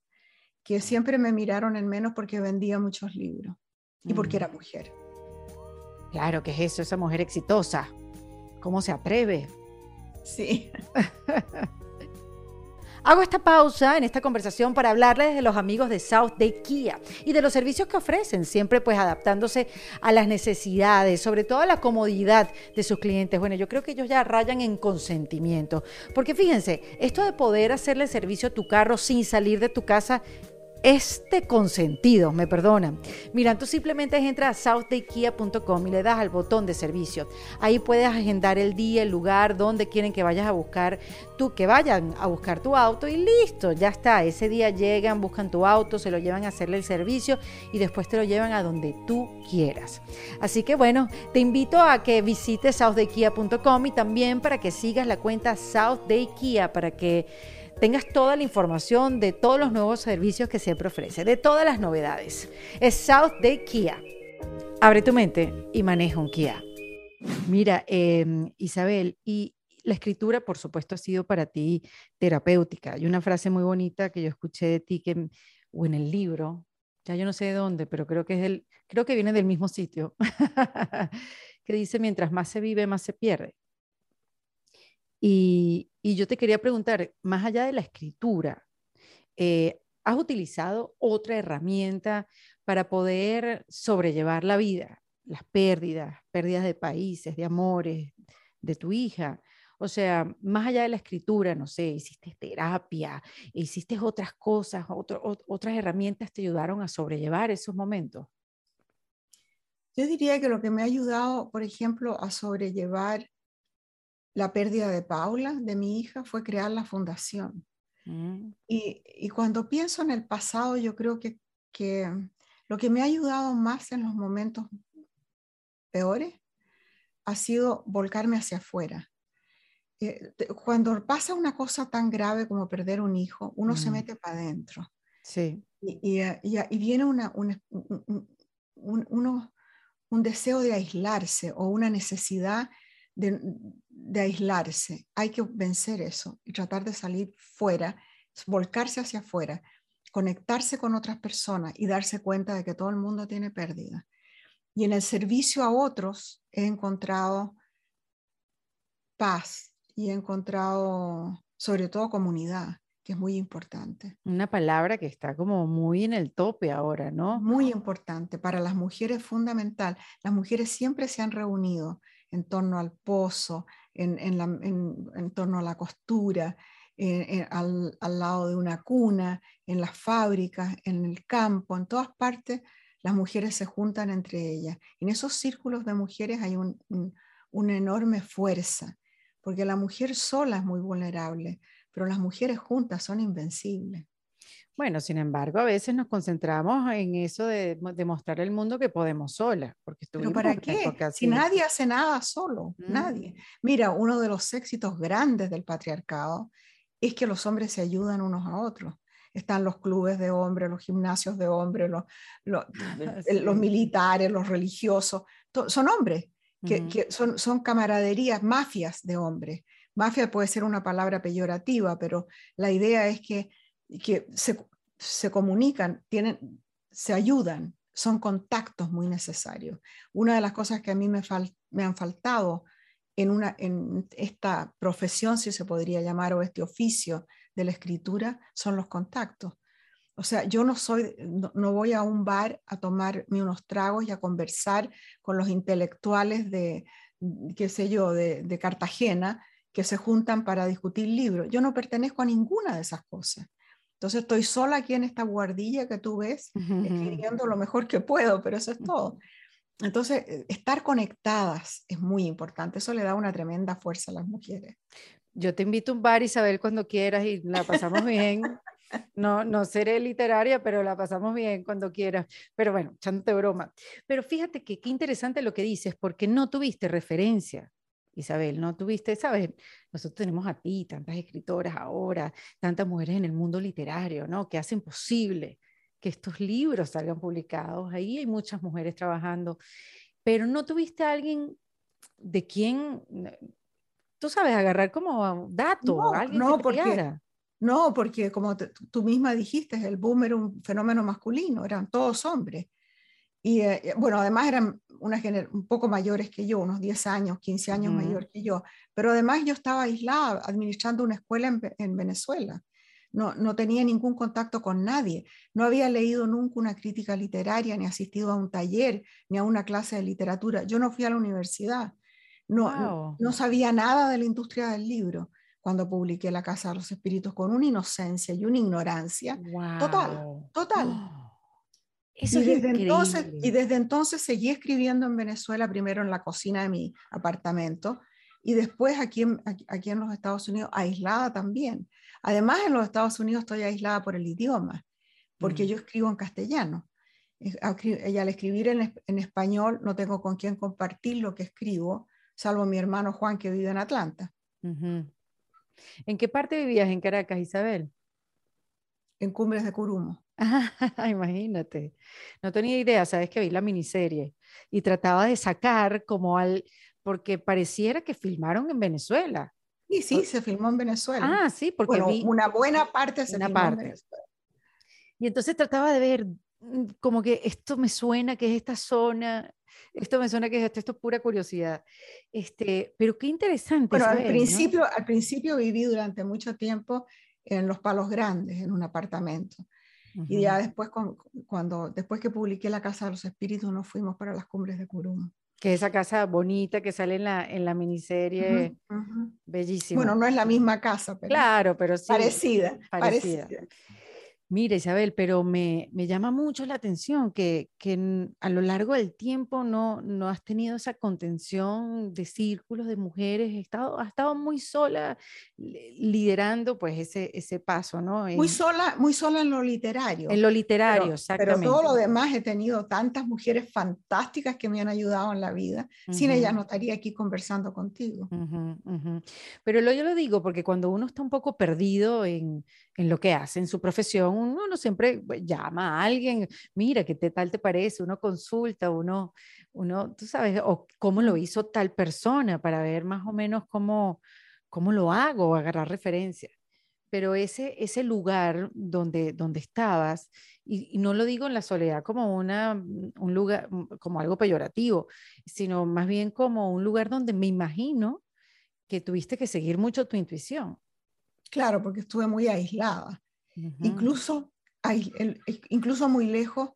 que siempre me miraron en menos porque vendía muchos libros y porque era mujer. Claro, que es eso? Esa mujer exitosa. ¿Cómo se atreve? Sí. Hago esta pausa en esta conversación para hablarles de los amigos de South Day Kia y de los servicios que ofrecen, siempre pues adaptándose a las necesidades, sobre todo a la comodidad de sus clientes. Bueno, yo creo que ellos ya rayan en consentimiento, porque fíjense, esto de poder hacerle servicio a tu carro sin salir de tu casa este consentido, me perdonan. Mira, tú simplemente entras a southdaykia.com y le das al botón de servicio. Ahí puedes agendar el día, el lugar, donde quieren que vayas a buscar tú, que vayan a buscar tu auto y listo, ya está. Ese día llegan, buscan tu auto, se lo llevan a hacerle el servicio y después te lo llevan a donde tú quieras. Así que bueno, te invito a que visites southdaykia.com y también para que sigas la cuenta southdaykia para que tengas toda la información de todos los nuevos servicios que siempre ofrece, de todas las novedades. Es South Day Kia. Abre tu mente y maneja un Kia. Mira, em, Isabel, y la escritura, por supuesto, ha sido para ti terapéutica. Hay una frase muy bonita que yo escuché de ti o en el libro, ya yo no sé de dónde, pero creo que es el, creo que viene del mismo sitio, que dice mientras más se vive, más se pierde. Y, yo te quería preguntar, más allá de la escritura, eh, ¿has utilizado otra herramienta para poder sobrellevar la vida, las pérdidas, pérdidas de países, de amores, de tu hija? O sea, más allá de la escritura, no sé, hiciste terapia, hiciste otras cosas, otras herramientas te ayudaron a sobrellevar esos momentos. Yo diría que lo que me ha ayudado, por ejemplo, a sobrellevar la pérdida de Paula, de mi hija, fue crear la fundación. Mm. Y, cuando pienso en el pasado, yo creo que, lo que me ha ayudado más en los momentos peores ha sido volcarme hacia afuera. Eh, cuando pasa una cosa tan grave como perder un hijo, uno se mm. mete para adentro. Sí. Y, viene una, un, un, deseo de aislarse o una necesidad de, aislarse. Hay que vencer eso y tratar de salir fuera, volcarse hacia afuera, conectarse con otras personas y darse cuenta de que todo el mundo tiene pérdida. Y en el servicio a otros he encontrado paz y he encontrado sobre todo comunidad, que es muy importante. Una palabra que está como muy en el tope ahora, ¿no? Muy importante. Para las mujeres fundamental. Las mujeres siempre se han reunido en torno al pozo, en, en, torno a la costura, al, al, lado de una cuna, en las fábricas, en el campo, en todas partes, las mujeres se juntan entre ellas. En esos círculos de mujeres hay un, una enorme fuerza, porque la mujer sola es muy vulnerable, pero las mujeres juntas son invencibles. Bueno, sin embargo, a veces nos concentramos en eso de demostrar al mundo que podemos solas. Porque ¿Pero para qué? Si nadie hace nada solo, nadie. Mira, uno de los éxitos grandes del patriarcado es que los hombres se ayudan unos a otros. Están los clubes de hombres, los gimnasios de hombres, los, los, militares, los religiosos. Son hombres, que, son, son camaraderías, mafias de hombres. Mafia puede ser una palabra peyorativa, pero la idea es que que se, comunican, tienen, se ayudan, son contactos muy necesarios. Una de las cosas que a mí me, me han faltado en, una, en esta profesión, si se podría llamar, o este oficio de la escritura, son los contactos. O sea, yo no soy, no, voy a un bar a tomarme unos tragos y a conversar con los intelectuales de, qué sé yo, de Cartagena, que se juntan para discutir libros. Yo no pertenezco a ninguna de esas cosas. Entonces estoy sola aquí en esta guardilla que tú ves, escribiendo lo mejor que puedo, pero eso es todo. Entonces, eh, estar conectadas es muy importante. Eso le da una tremenda fuerza a las mujeres. Yo te invito a un bar, Isabel, cuando quieras y la pasamos bien. No, no seré literaria, pero la pasamos bien cuando quieras. Pero bueno, echándote broma. Pero fíjate que qué interesante lo que dices, porque no tuviste referencia. Isabel, no tuviste, sabes, nosotros tenemos a ti, tantas escritoras ahora, tantas mujeres en el mundo literario, ¿no? Que hacen posible que estos libros salgan publicados. Ahí hay muchas mujeres trabajando, pero no tuviste a alguien de quien, tú sabes, agarrar como dato, no, alguien no, que porque, no, porque como tú misma dijiste, el boom era un fenómeno masculino, eran todos hombres. Y eh, bueno, además eran un poco mayores que yo, unos 10 años, 15 años mayor que yo. Pero además yo estaba aislada administrando una escuela en, en Venezuela. No, no, tenía ningún contacto con nadie. No había leído nunca una crítica literaria, ni asistido a un taller, ni a una clase de literatura. Yo no fui a la universidad. No, no sabía nada de la industria del libro cuando publiqué La Casa de los Espíritus con una inocencia y una ignorancia total, total. y, desde entonces, y desde entonces seguí escribiendo en Venezuela, primero en la cocina de mi apartamento y después aquí en, aquí en los Estados Unidos, aislada también. Además, en los Estados Unidos estoy aislada por el idioma, porque mm. yo escribo en castellano. Y al escribir en, en, español no tengo con quién compartir lo que escribo, salvo mi hermano Juan que vive en Atlanta. ¿En qué parte vivías en Caracas, Isabel? En Cumbres de Curumo. imagínate. No tenía idea, sabes que vi la miniserie y trataba de sacar como al, porque pareciera que filmaron en Venezuela. Sí, sí, se filmó en Venezuela. Ah, sí, porque vi una buena parte se una filmó parte. en Venezuela. Y entonces trataba de ver mm, como que esto me suena que es esta zona, esto me suena que es esto, esto es pura curiosidad. Este, pero qué interesante. Bueno, al, principio, al principio viví durante mucho tiempo en Los Palos Grandes, en un apartamento. Y ya después, cuando, después que publiqué La Casa de los Espíritus, nos fuimos para las cumbres de Curum. Que esa casa bonita que sale en la, en la miniserie, bellísima. Bueno, no es la misma casa, pero, claro, pero sí, parecida. parecida. Mira, Isabel, pero me, me, llama mucho la atención que, que a lo largo del tiempo no, no has tenido esa contención de círculos de mujeres, has estado, has estado muy sola liderando pues ese, ese paso, ¿no? muy, sola, muy sola en lo literario. En lo literario, exactamente. Pero todo lo demás he tenido tantas mujeres fantásticas que me han ayudado en la vida. Sin ellas no estaría aquí conversando contigo. Pero lo, yo lo digo porque cuando uno está un poco perdido en, en lo que hace, en su profesión, uno, siempre pues, llama a alguien, mira, ¿qué tal te parece? Uno consulta, uno, uno, tú sabes, o cómo lo hizo tal persona para ver más o menos cómo, cómo lo hago, agarrar referencia. Pero ese, ese lugar donde, donde estabas, y, no lo digo en la soledad como una, un lugar, como algo peyorativo, sino más bien como un lugar donde me imagino que tuviste que seguir mucho tu intuición. Claro, porque estuve muy aislada incluso, incluso muy lejos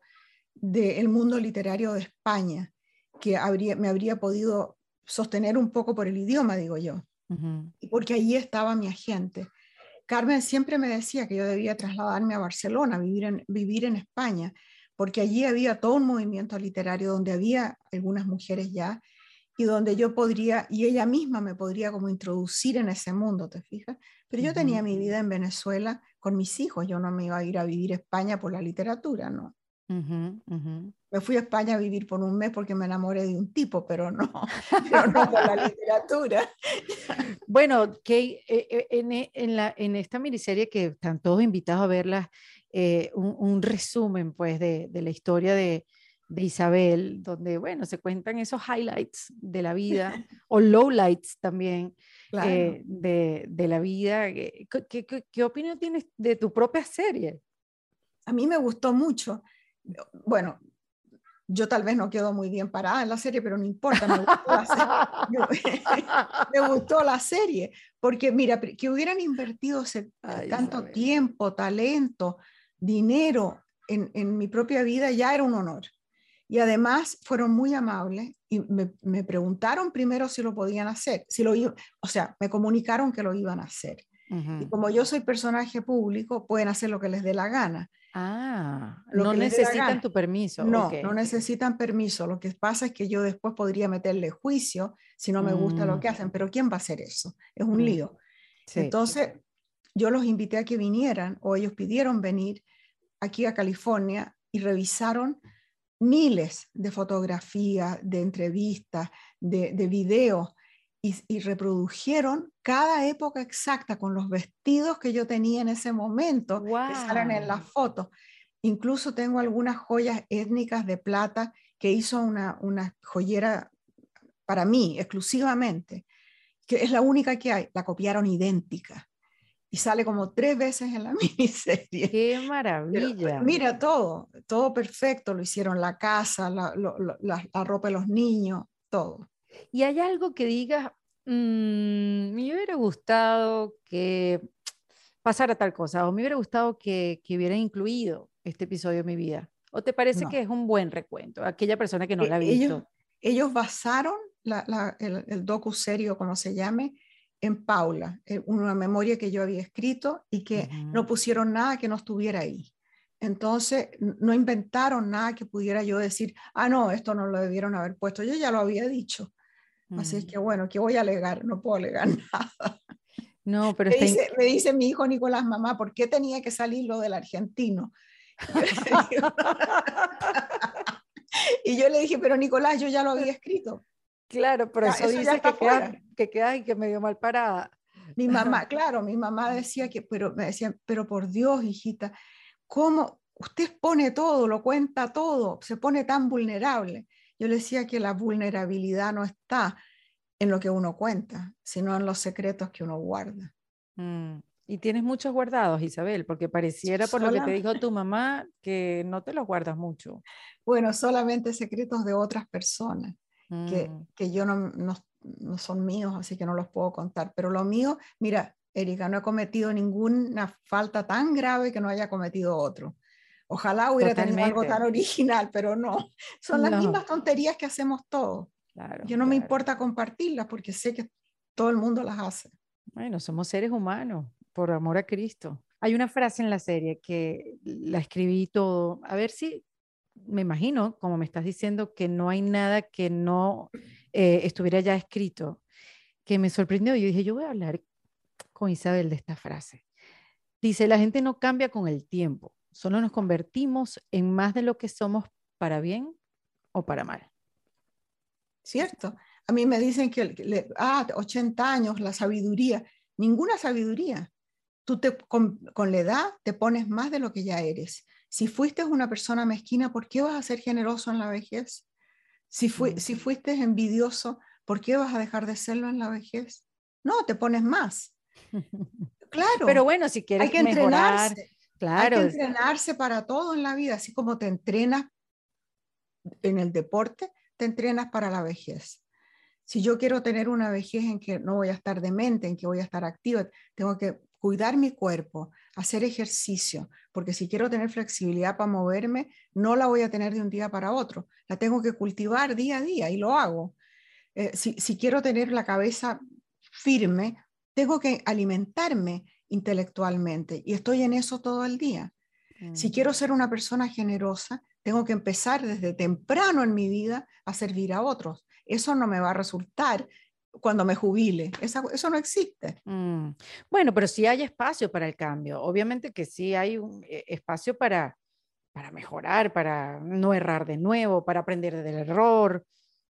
del mundo literario de España, que habría, me habría podido sostener un poco por el idioma, digo yo, porque allí estaba mi agente. Carmen siempre me decía que yo debía trasladarme a Barcelona, vivir en, vivir en España, porque allí había todo un movimiento literario donde había algunas mujeres ya y donde yo podría, y ella misma me podría como introducir en ese mundo, ¿te fijas? Pero yo tenía mi vida en Venezuela con mis hijos, yo no me iba a ir a vivir a España por la literatura, ¿no? Me fui a España a vivir por un mes porque me enamoré de un tipo, pero no, pero no por la literatura. Bueno, que eh, eh, en, e, en, la, en esta miniserie que están todos invitados a verla, eh, un, un, resumen pues de, de la historia de, de Isabel, donde, bueno, se cuentan esos highlights de la vida o lowlights también eh, de, de, la vida. ¿Qué, qué, qué, opinión tienes de tu propia serie? A mí me gustó mucho. Bueno, yo tal vez no quedo muy bien parada en la serie, pero no importa, me gustó la serie, me gustó la serie porque mira, que hubieran invertido tanto tiempo, talento, dinero en, en mi propia vida ya era un honor. Y además fueron muy amables y me, preguntaron primero si lo podían hacer, si lo o sea, me comunicaron que lo iban a hacer. Y como yo soy personaje público, pueden hacer lo que les dé la gana. Ah, no necesitan tu permiso. No, no necesitan permiso. Lo que pasa es que yo después podría meterle juicio si no me gusta lo mm. que hacen, pero ¿quién va a hacer eso? Es un mm. lío. Entonces, yo los invité a que vinieran o ellos pidieron venir aquí a California y revisaron miles de fotografías, de entrevistas, de, de videos y, reprodujeron cada época exacta con los vestidos que yo tenía en ese momento que salen en las fotos. Incluso tengo algunas joyas étnicas de plata que hizo una, una joyera para mí exclusivamente, que es la única que hay, la copiaron idéntica y sale como tres veces en la miniserie. ¡Qué maravilla! mira todo, todo perfecto, lo hicieron la casa, la, la, ropa de los niños, todo. ¿Y hay algo que digas, mm, me hubiera gustado que pasara tal cosa, o me hubiera gustado que, que hubiera incluido este episodio en mi vida? ¿O te parece que es un buen recuento? Aquella persona que no e la ha visto. Ellos, basaron el, el docu serio, como se llame, en Paula, eh, una memoria que yo había escrito y que no pusieron nada que no estuviera ahí. Entonces, no inventaron nada que pudiera yo decir, ah, no, esto no lo debieron haber puesto. Yo ya lo había dicho. Así es que, bueno, ¿qué voy a alegar? No puedo alegar nada. No, pero me, dice, me dice mi hijo Nicolás, mamá, ¿por qué tenía que salir lo del argentino? y yo le dije, pero Nicolás, yo ya lo había escrito. Claro, pero eso, dice que queda, que queda y que medio mal parada. Mi mamá, claro, mi mamá decía que, pero me decía, pero por Dios, hijita, ¿cómo usted pone todo, lo cuenta todo, se pone tan vulnerable? Yo le decía que la vulnerabilidad no está en lo que uno cuenta, sino en los secretos que uno guarda. Mm. Y tienes muchos guardados, Isabel, porque pareciera por lo que te dijo tu mamá que no te los guardas mucho. Bueno, solamente secretos de otras personas mm. que, yo no, no, no, son míos, así que no los puedo contar. Pero lo mío, mira, Erika, no he cometido ninguna falta tan grave que no haya cometido otro. Ojalá hubiera tenido algo tan original, pero no. Son las mismas tonterías que hacemos todos. yo no me importa compartirlas porque sé que todo el mundo las hace. Bueno, somos seres humanos, por amor a Cristo. Hay una frase en la serie que la escribí todo, a ver si me imagino, como me estás diciendo, que no hay nada que no eh, estuviera ya escrito, que me sorprendió. Yo dije, yo voy a hablar con Isabel de esta frase. Dice, la gente no cambia con el tiempo, solo nos convertimos en más de lo que somos para bien o para mal. Cierto. A mí me dicen que, ah, 80 años, la sabiduría. Ninguna sabiduría. Tú te, con la edad te pones más de lo que ya eres. Si fuiste una persona mezquina, ¿por qué vas a ser generoso en la vejez? Si, si fuiste envidioso, ¿por qué vas a dejar de serlo en la vejez? No, te pones más. Claro. Pero bueno, si quieres hay que entrenarse. Claro. Hay que entrenarse para todo en la vida, así como te entrenas en el deporte, te entrenas para la vejez. Si yo quiero tener una vejez en que no voy a estar demente, en que voy a estar activa, tengo que cuidar mi cuerpo, hacer ejercicio, porque si quiero tener flexibilidad para moverme, no la voy a tener de un día para otro, la tengo que cultivar día a día y lo hago. Eh, si, quiero tener la cabeza firme, tengo que alimentarme intelectualmente y estoy en eso todo el día. Si mm. quiero ser una persona generosa, tengo que empezar desde temprano en mi vida a servir a otros. Eso no me va a resultar cuando me jubile. eso no existe. Mm. Bueno, pero sí hay espacio para el cambio. Obviamente que sí hay un eh, espacio para, para mejorar, para no errar de nuevo, para aprender del error.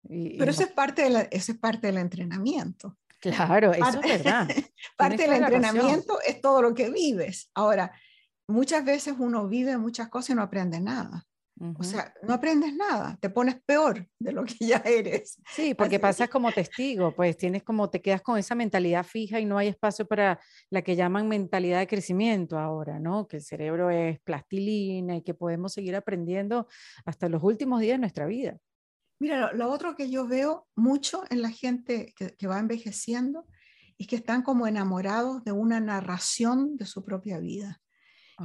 pero eso, es parte de eso es parte del entrenamiento. Claro, eso es verdad. parte del entrenamiento es todo lo que vives. Ahora, muchas veces uno vive muchas cosas y no aprende nada. O sea, no aprendes nada, te pones peor de lo que ya eres. Sí, porque pasas como testigo, pues tienes como, te quedas con esa mentalidad fija y no hay espacio para la que llaman mentalidad de crecimiento ahora, ¿no? Que el cerebro es plastilina y que podemos seguir aprendiendo hasta los últimos días de nuestra vida. Mira, lo, otro que yo veo mucho en la gente que, va envejeciendo es que están como enamorados de una narración de su propia vida.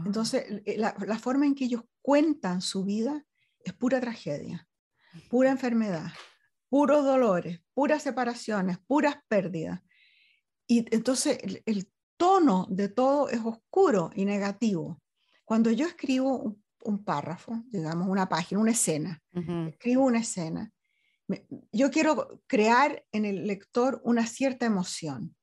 Entonces, la, la, forma en que ellos cuentan su vida es pura tragedia, pura enfermedad, puros dolores, puras separaciones, puras pérdidas. Y entonces el, tono de todo es oscuro y negativo. Cuando yo escribo un, párrafo, digamos una página, una escena, escribo una escena, yo quiero crear en el lector una cierta emoción.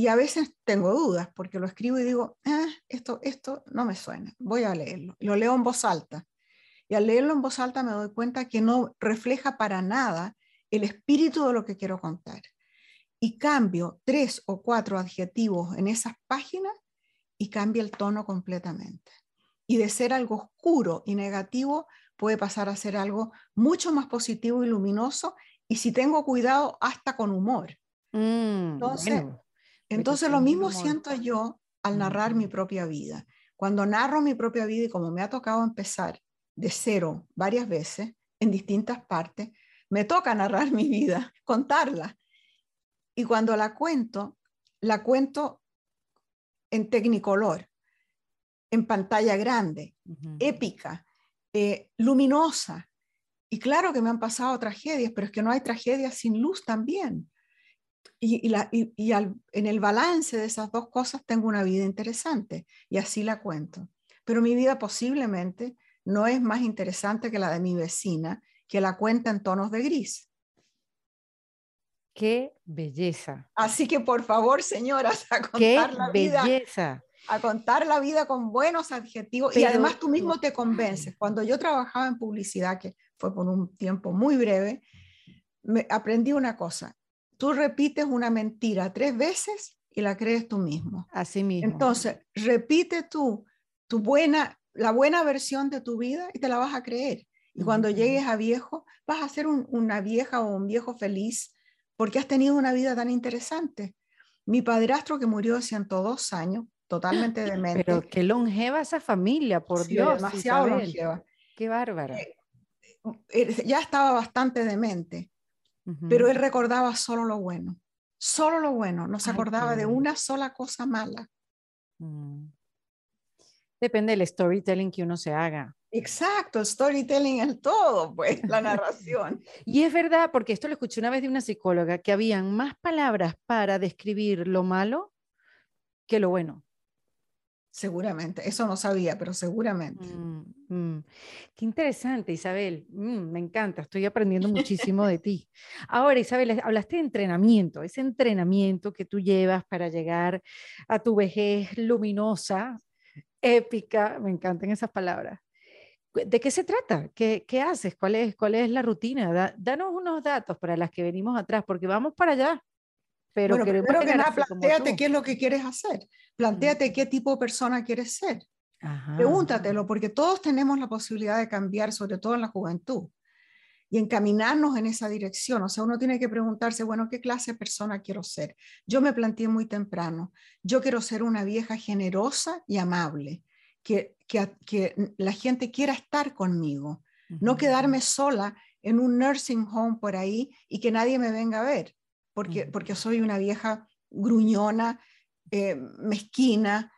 Y a veces tengo dudas porque lo escribo y digo, ah, esto, esto no me suena, voy a leerlo. Lo leo en voz alta. Y al leerlo en voz alta me doy cuenta que no refleja para nada el espíritu de lo que quiero contar. Y cambio tres o cuatro adjetivos en esas páginas y cambia el tono completamente. Y de ser algo oscuro y negativo puede pasar a ser algo mucho más positivo y luminoso y si tengo cuidado, hasta con humor. Mm, entonces, entonces lo mismo siento yo al narrar mi propia vida. Cuando narro mi propia vida y como me ha tocado empezar de cero varias veces en distintas partes, me toca narrar mi vida, contarla. Y cuando la cuento, la cuento en tecnicolor, en pantalla grande, épica, eh, luminosa. Y claro que me han pasado tragedias, pero es que no hay tragedias sin luz también y, en el balance de esas dos cosas tengo una vida interesante y así la cuento. Pero mi vida posiblemente no es más interesante que la de mi vecina, que la cuenta en tonos de gris. Qué belleza. Así que por favor, señoras, a contar la vida. A contar la vida con buenos adjetivos y además tú mismo te convences. Cuando yo trabajaba en publicidad, que fue por un tiempo muy breve, me aprendí una cosa tú repites una mentira tres veces y la crees tú mismo. Así mismo. Entonces, repite tú tu buena, la buena versión de tu vida y te la vas a creer. Y cuando llegues a viejo, vas a ser una vieja o un viejo feliz porque has tenido una vida tan interesante. Mi padrastro que murió de 102 años, totalmente demente. Pero qué longeva esa familia, por Dios. Demasiado longeva. Qué bárbara. Eh, eh, ya estaba bastante demente pero él recordaba solo lo bueno, solo lo bueno, no se acordaba de una sola cosa mala. Mm. Depende del storytelling que uno se haga. Exacto, el storytelling es todo, pues, la narración. y es verdad, porque esto lo escuché una vez de una psicóloga, que habían más palabras para describir lo malo que lo bueno. Seguramente, eso no sabía, pero seguramente. Mm, mm. Qué interesante, Isabel. Mm, me encanta, estoy aprendiendo muchísimo de ti. Ahora, Isabel, hablaste de entrenamiento, ese entrenamiento que tú llevas para llegar a tu vejez luminosa, épica, me encantan esas palabras. ¿De qué se trata? ¿Qué, qué haces? ¿Cuál es, ¿Cuál es la rutina? danos unos datos para las que venimos atrás, porque vamos para allá. Pero bueno, primero que nada, planteate qué es lo que quieres hacer. Planteate qué tipo de persona quieres ser. Pregúntatelo, porque todos tenemos la posibilidad de cambiar, sobre todo en la juventud, y encaminarnos en esa dirección. O sea, uno tiene que preguntarse, bueno, ¿qué clase de persona quiero ser? Yo me planteé muy temprano, yo quiero ser una vieja generosa y amable, que, que, que la gente quiera estar conmigo, no quedarme sola en un nursing home por ahí y que nadie me venga a ver porque, porque soy una vieja gruñona, eh, mezquina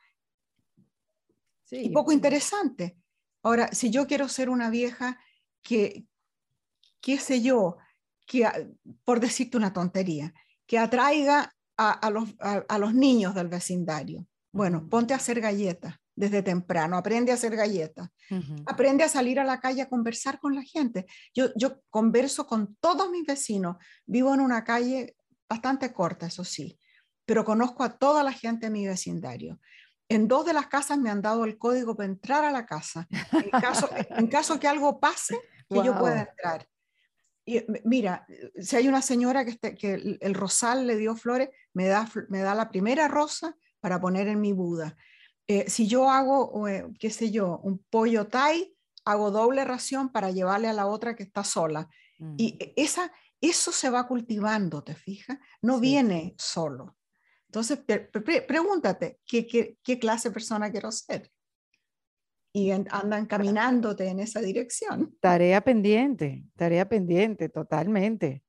y poco interesante. Ahora, si yo quiero ser una vieja que, qué sé yo, que, por decirte una tontería, que atraiga a, los, a, los, niños del vecindario. Bueno, ponte a hacer galletas desde temprano, aprende a hacer galletas, aprende a salir a la calle a conversar con la gente. Yo, yo converso con todos mis vecinos, vivo en una calle bastante corta, eso sí, pero conozco a toda la gente de mi vecindario. En dos de las casas me han dado el código para entrar a la casa. En caso, en caso que algo pase, que yo pueda entrar. Y mira, si hay una señora que, este, que el, rosal le dio flores, me da, me da la primera rosa para poner en mi Buda. Eh, si yo hago, eh, qué sé yo, un pollo thai, hago doble ración para llevarle a la otra que está sola. Y mm. esa, eso se va cultivando, ¿te fijas? No viene solo. Entonces, pregúntate, ¿qué, ¿qué, clase de persona quiero ser? Y andan caminándote en esa dirección. Tarea pendiente, tarea pendiente, totalmente.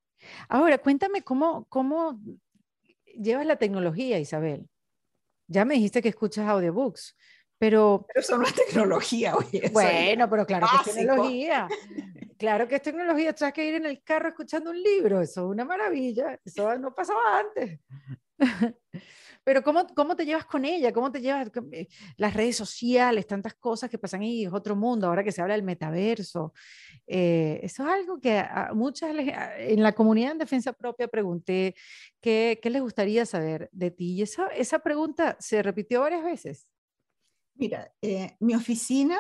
Ahora, cuéntame cómo, cómo llevas la tecnología, Isabel. Ya me dijiste que escuchas audiobooks, pero... Pero eso no es tecnología, oye. Bueno, pero claro que es tecnología. Claro que es tecnología, tienes que ir en el carro escuchando un libro, eso es una maravilla, eso no pasaba antes. Pero ¿cómo, ¿cómo te llevas con ella? ¿Cómo te llevas eh, las redes sociales, tantas cosas que pasan ahí, es otro mundo, ahora que se habla del metaverso? Eh, eso es algo que a muchas, en la comunidad en defensa propia pregunté, ¿qué, qué les gustaría saber de ti? Y esa, esa pregunta se repitió varias veces. Mira, eh, mi oficina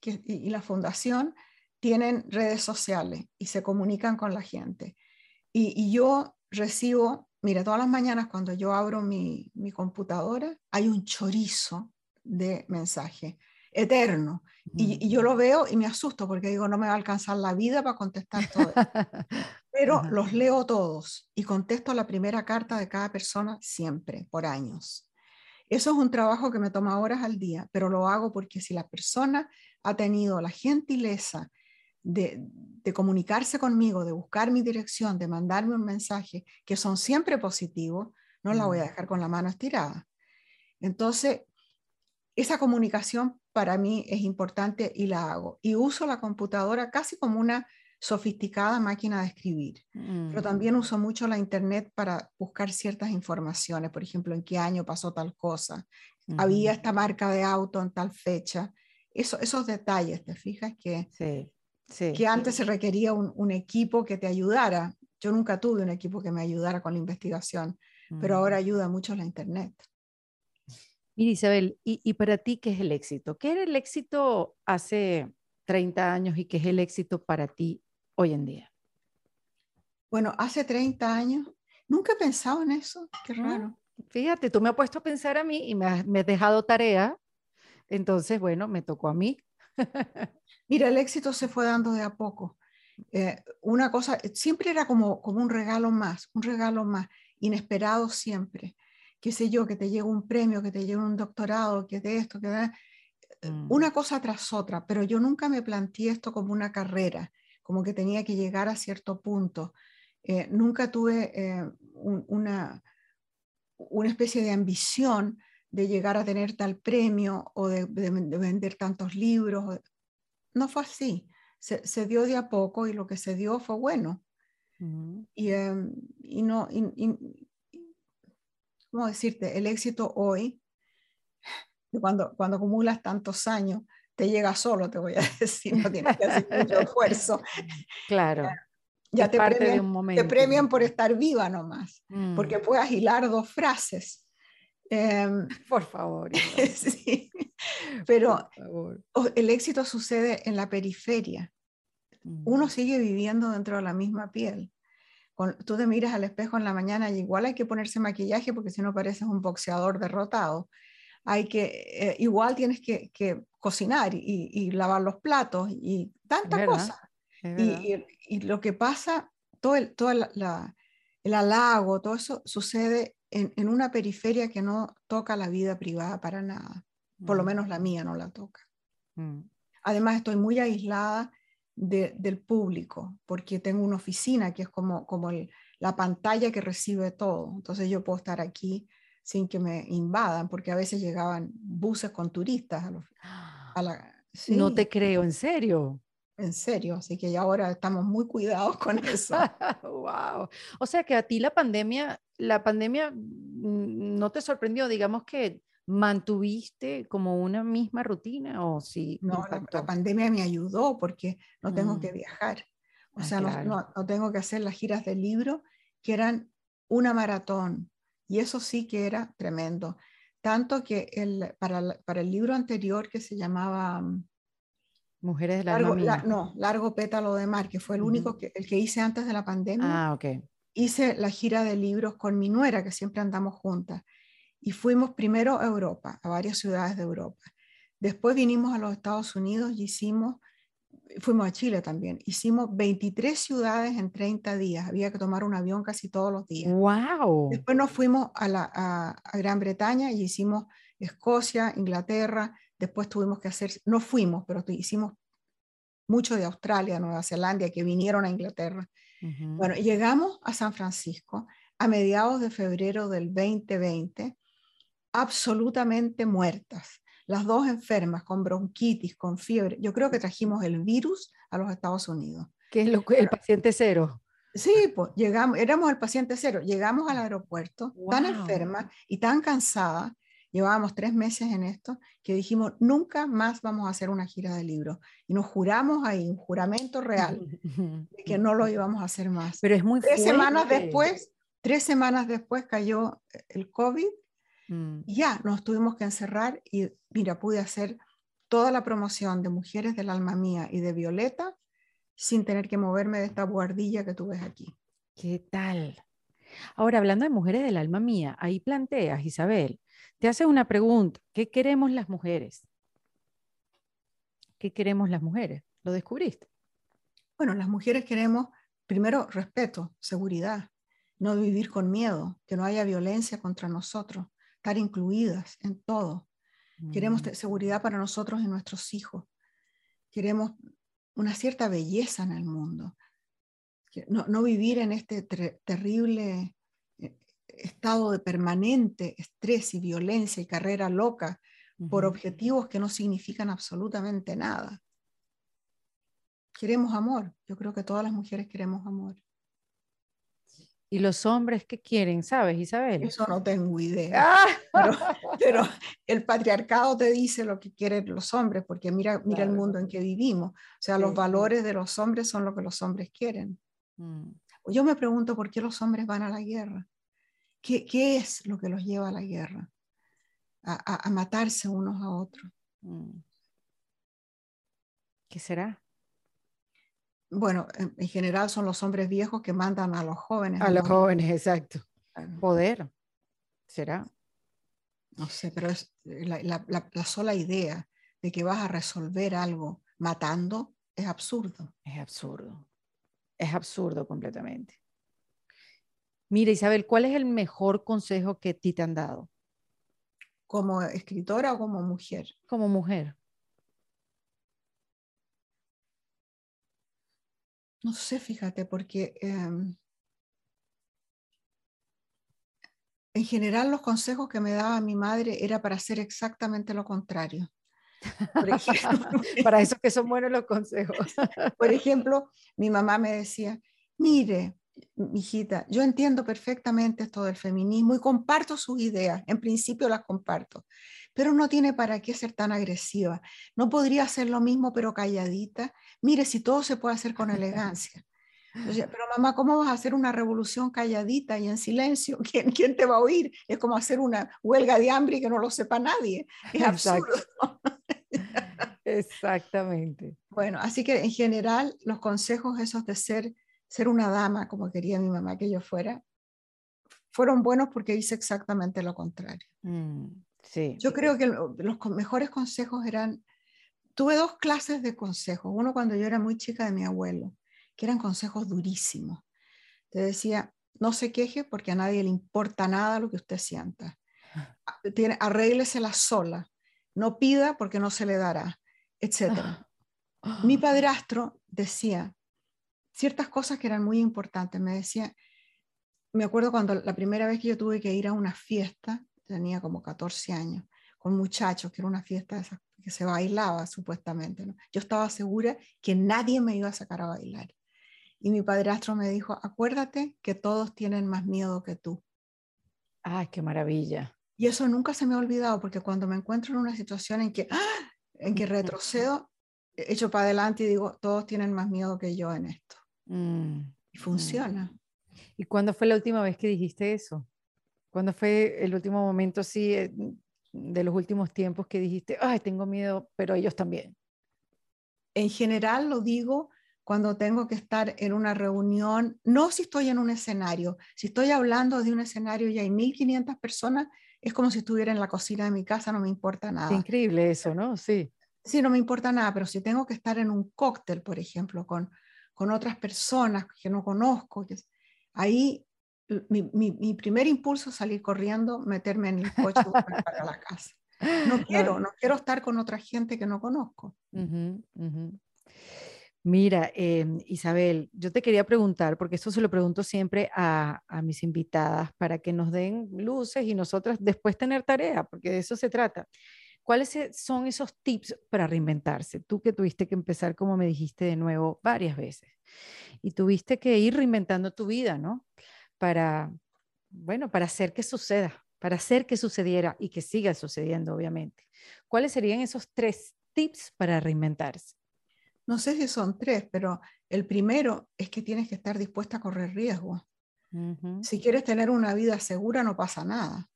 que, y la fundación tienen redes sociales y se comunican con la gente. Y, y yo recibo Mira, todas las mañanas cuando yo abro mi, computadora, hay un chorizo de mensaje eterno. Y, yo lo veo y me asusto porque digo, no me va a alcanzar la vida para contestar todo. Pero los leo todos y contesto la primera carta de cada persona siempre, por años. Eso es un trabajo que me toma horas al día, pero lo hago porque si la persona ha tenido la gentileza de, comunicarse conmigo, de buscar mi dirección, de mandarme un mensaje, que son siempre positivos, no la voy a mm. dejar con la mano estirada. Entonces, esa comunicación para mí es importante y la hago. Y uso la computadora casi como una sofisticada máquina de escribir, pero también mm. uso mucho la internet para buscar ciertas informaciones, por ejemplo, en qué año pasó tal cosa, había esta marca de auto en tal fecha, Eso, esos detalles, ¿te fijas? Que sí que antes se requería un, equipo que te ayudara. Yo nunca tuve un equipo que me ayudara con la investigación, pero ahora mm. ayuda mucho la Internet. Mira, Isabel, ¿y, para ti qué es el éxito? ¿Qué era el éxito hace 30 años y qué es el éxito para ti hoy en día? Bueno, hace 30 años, nunca he pensado en eso, qué raro. Fíjate, tú me has puesto a pensar a mí y me has, me has dejado tarea, entonces, bueno, me tocó a mí. Mira, el éxito se fue dando de a poco. Eh, una cosa, siempre era como, como un regalo más, un regalo más, inesperado siempre. Qué sé yo, que te llegue un premio, que te llegue un doctorado, que de esto, que de... Mm. Una cosa tras otra, pero yo nunca me planteé esto como una carrera, como que tenía que llegar a cierto punto. Eh, nunca tuve eh, una, una especie de ambición de llegar a tener tal premio o de, de vender tantos libros no fue así. Se, dio de a poco y lo que se dio fue bueno. y, em, y, no, ¿cómo decirte? El éxito hoy, cuando, cuando acumulas tantos años, te llega solo, te voy a decir, no tienes que hacer mucho esfuerzo. Claro. Ya, te, premian, te premian por estar viva nomás, porque mm. puedes hilar dos frases Em, por favor. sí, pero el éxito sucede en la periferia. Uno sigue viviendo dentro de la misma piel. tú te miras al espejo en la mañana y igual hay que ponerse maquillaje porque si no pareces un boxeador derrotado. Hay que, eh, igual tienes que, cocinar y, lavar los platos y tantas cosas. Y, lo que pasa, todo el, todo el halago, todo eso sucede en, una periferia que no toca la vida privada para nada. Por lo mm. menos la mía no la toca. Mm. Además, estoy muy aislada del público porque tengo una oficina que es como, como la pantalla que recibe todo. Entonces yo puedo estar aquí sin que me invadan porque a veces llegaban buses con turistas. A, la, No te creo, ¿en serio? En serio, así que ya ahora estamos muy cuidados con eso. wow. O sea que a ti la pandemia, la pandemia mm, no te sorprendió, digamos que mantuviste como una misma rutina o si no la, pandemia me ayudó porque no tengo que mm. viajar o ah, sea no, no, tengo que hacer las giras del libro que eran una maratón y eso sí que era tremendo tanto que el, para, para el libro anterior que se llamaba mm, Mujeres de la largo, No, Largo Pétalo de Mar, que fue el único que, el que hice antes de la pandemia. Ah, ok. Hice la gira de libros con mi nuera, que siempre andamos juntas. Y fuimos primero a Europa, a varias ciudades de Europa. Después vinimos a los Estados Unidos y hicimos, fuimos a Chile también, hicimos 23 ciudades en 30 días. Había que tomar un avión casi todos los días. ¡Wow! Después nos fuimos a, la, a Gran Bretaña y hicimos Escocia, Inglaterra, Después tuvimos que hacer, no fuimos, pero hicimos mucho de Australia, Nueva Zelanda, que vinieron a Inglaterra. Bueno, llegamos a San Francisco a mediados de febrero del 2020, absolutamente muertas. Las dos enfermas con bronquitis, con fiebre. Yo creo que trajimos el virus a los Estados Unidos. ¿Qué es lo, el paciente cero? Sí, pues llegamos, éramos el paciente cero, llegamos al aeropuerto tan enferma y tan cansada, llevábamos tres meses en esto, que dijimos, nunca más vamos a hacer una gira de libros. Y nos juramos ahí, un juramento real, de que no lo íbamos a hacer más. Pero es muy Tres semanas después, tres semanas después cayó el COVID mm. y ya nos tuvimos que encerrar y mira, pude hacer toda la promoción de Mujeres del Alma Mía y de Violeta sin tener que moverme de esta guardilla que tú ves aquí. ¿Qué tal? Ahora, hablando de Mujeres del Alma Mía, ahí planteas, Isabel, te haces una pregunta, ¿qué queremos las mujeres? ¿Qué queremos las mujeres? ¿Lo descubriste? Bueno, las mujeres queremos, primero, respeto, seguridad, no vivir con miedo, que no haya violencia contra nosotros, estar incluidas en todo. Queremos mm. seguridad para nosotros y nuestros hijos. Queremos una cierta belleza en el mundo. No, vivir en este terrible eh, estado de permanente estrés y violencia y carrera loca por objetivos que no significan absolutamente nada. Queremos amor. Yo creo que todas las mujeres queremos amor. ¿Y los hombres qué quieren? ¿Sabes, Isabel? Eso no tengo idea. Ah. Pero, el patriarcado te dice lo que quieren los hombres, porque mira, mira el mundo en que vivimos. O sea, los valores de los hombres son lo que los hombres quieren. Mm. Yo me pregunto por qué los hombres van a la guerra. ¿Qué, qué es lo que los lleva a la guerra? A, a, matarse unos a otros. Mm. ¿Qué será? Bueno, en general son los hombres viejos que mandan a los jóvenes. A los jóvenes, exacto. Poder, ¿será? No sé, pero es la, la, sola idea de que vas a resolver algo matando es absurdo. Es absurdo. Es absurdo completamente. Mira, Isabel, ¿cuál es el mejor consejo que a ti te han dado? ¿Como escritora o como mujer? Como mujer. No sé, fíjate, porque em, en general los consejos que me daba mi madre era para hacer exactamente lo contrario. para eso que son buenos los consejos. Por ejemplo, mi mamá me decía, mire, hijita, yo entiendo perfectamente esto del feminismo y comparto sus ideas, en principio las comparto, pero no tiene para qué ser tan agresiva. No podría hacer lo mismo, pero calladita. Mire, si todo se puede hacer con elegancia. pero mamá, ¿cómo vas a hacer una revolución calladita y en silencio? ¿Quién, ¿Quién, te va a oír? Es como hacer una huelga de hambre y que no lo sepa nadie. Es absurdo. Exactamente. Bueno, así que en general los consejos esos de ser, ser una dama, como quería mi mamá que yo fuera, fueron buenos porque hice exactamente lo contrario. Mm. Yo creo que los mejores consejos eran, tuve dos clases de consejos, uno cuando yo era muy chica de mi abuelo, que eran consejos durísimos. Te decía, no se queje porque a nadie le importa nada lo que usted sienta. Tiene, arréglesela sola, no pida porque no se le dará, etc. Mi padrastro decía ciertas cosas que eran muy importantes. Me decía, me acuerdo cuando la primera vez que yo tuve que ir a una fiesta, tenía como 14 años, con muchachos, que era una fiesta que se bailaba supuestamente. ¿no? Yo estaba segura que nadie me iba a sacar a bailar. Y mi padrastro me dijo, acuérdate que todos tienen más miedo que tú. ¡Ay, qué maravilla! Y eso nunca se me ha olvidado, porque cuando me encuentro en una situación en que, ¡ah! en que retrocedo, echo para adelante y digo, todos tienen más miedo que yo en esto. Mm, y funciona. ¿Y cuándo fue la última vez que dijiste eso? ¿Cuándo fue el último momento así eh, de los últimos tiempos que dijiste, ay, tengo miedo, pero ellos también? En general lo digo cuando tengo que estar en una reunión, no si estoy en un escenario, si estoy hablando de un escenario y hay 1500 personas, es como si estuviera en la cocina de mi casa, no me importa nada. increíble eso, ¿no? Sí. Sí, no me importa nada, pero si tengo que estar en un cóctel, por ejemplo, con, con otras personas que no conozco, ahí mi, primer impulso es salir corriendo, meterme en el coche para la casa. No quiero, no quiero estar con otra gente que no conozco. Mira, em, Isabel, yo te quería preguntar, porque esto se lo pregunto siempre a, a, mis invitadas para que nos den luces y nosotras después tener tarea, porque de eso se trata. ¿Cuáles son esos tips para reinventarse? Tú que tuviste que empezar, como me dijiste de nuevo, varias veces. Y tuviste que ir reinventando tu vida, ¿no? Para, bueno, para hacer que suceda, para hacer que sucediera y que siga sucediendo, obviamente. ¿Cuáles serían esos tres tips para reinventarse? No sé si son tres, pero el primero es que tienes que estar dispuesta a correr riesgo. Si quieres tener una vida segura, no pasa nada.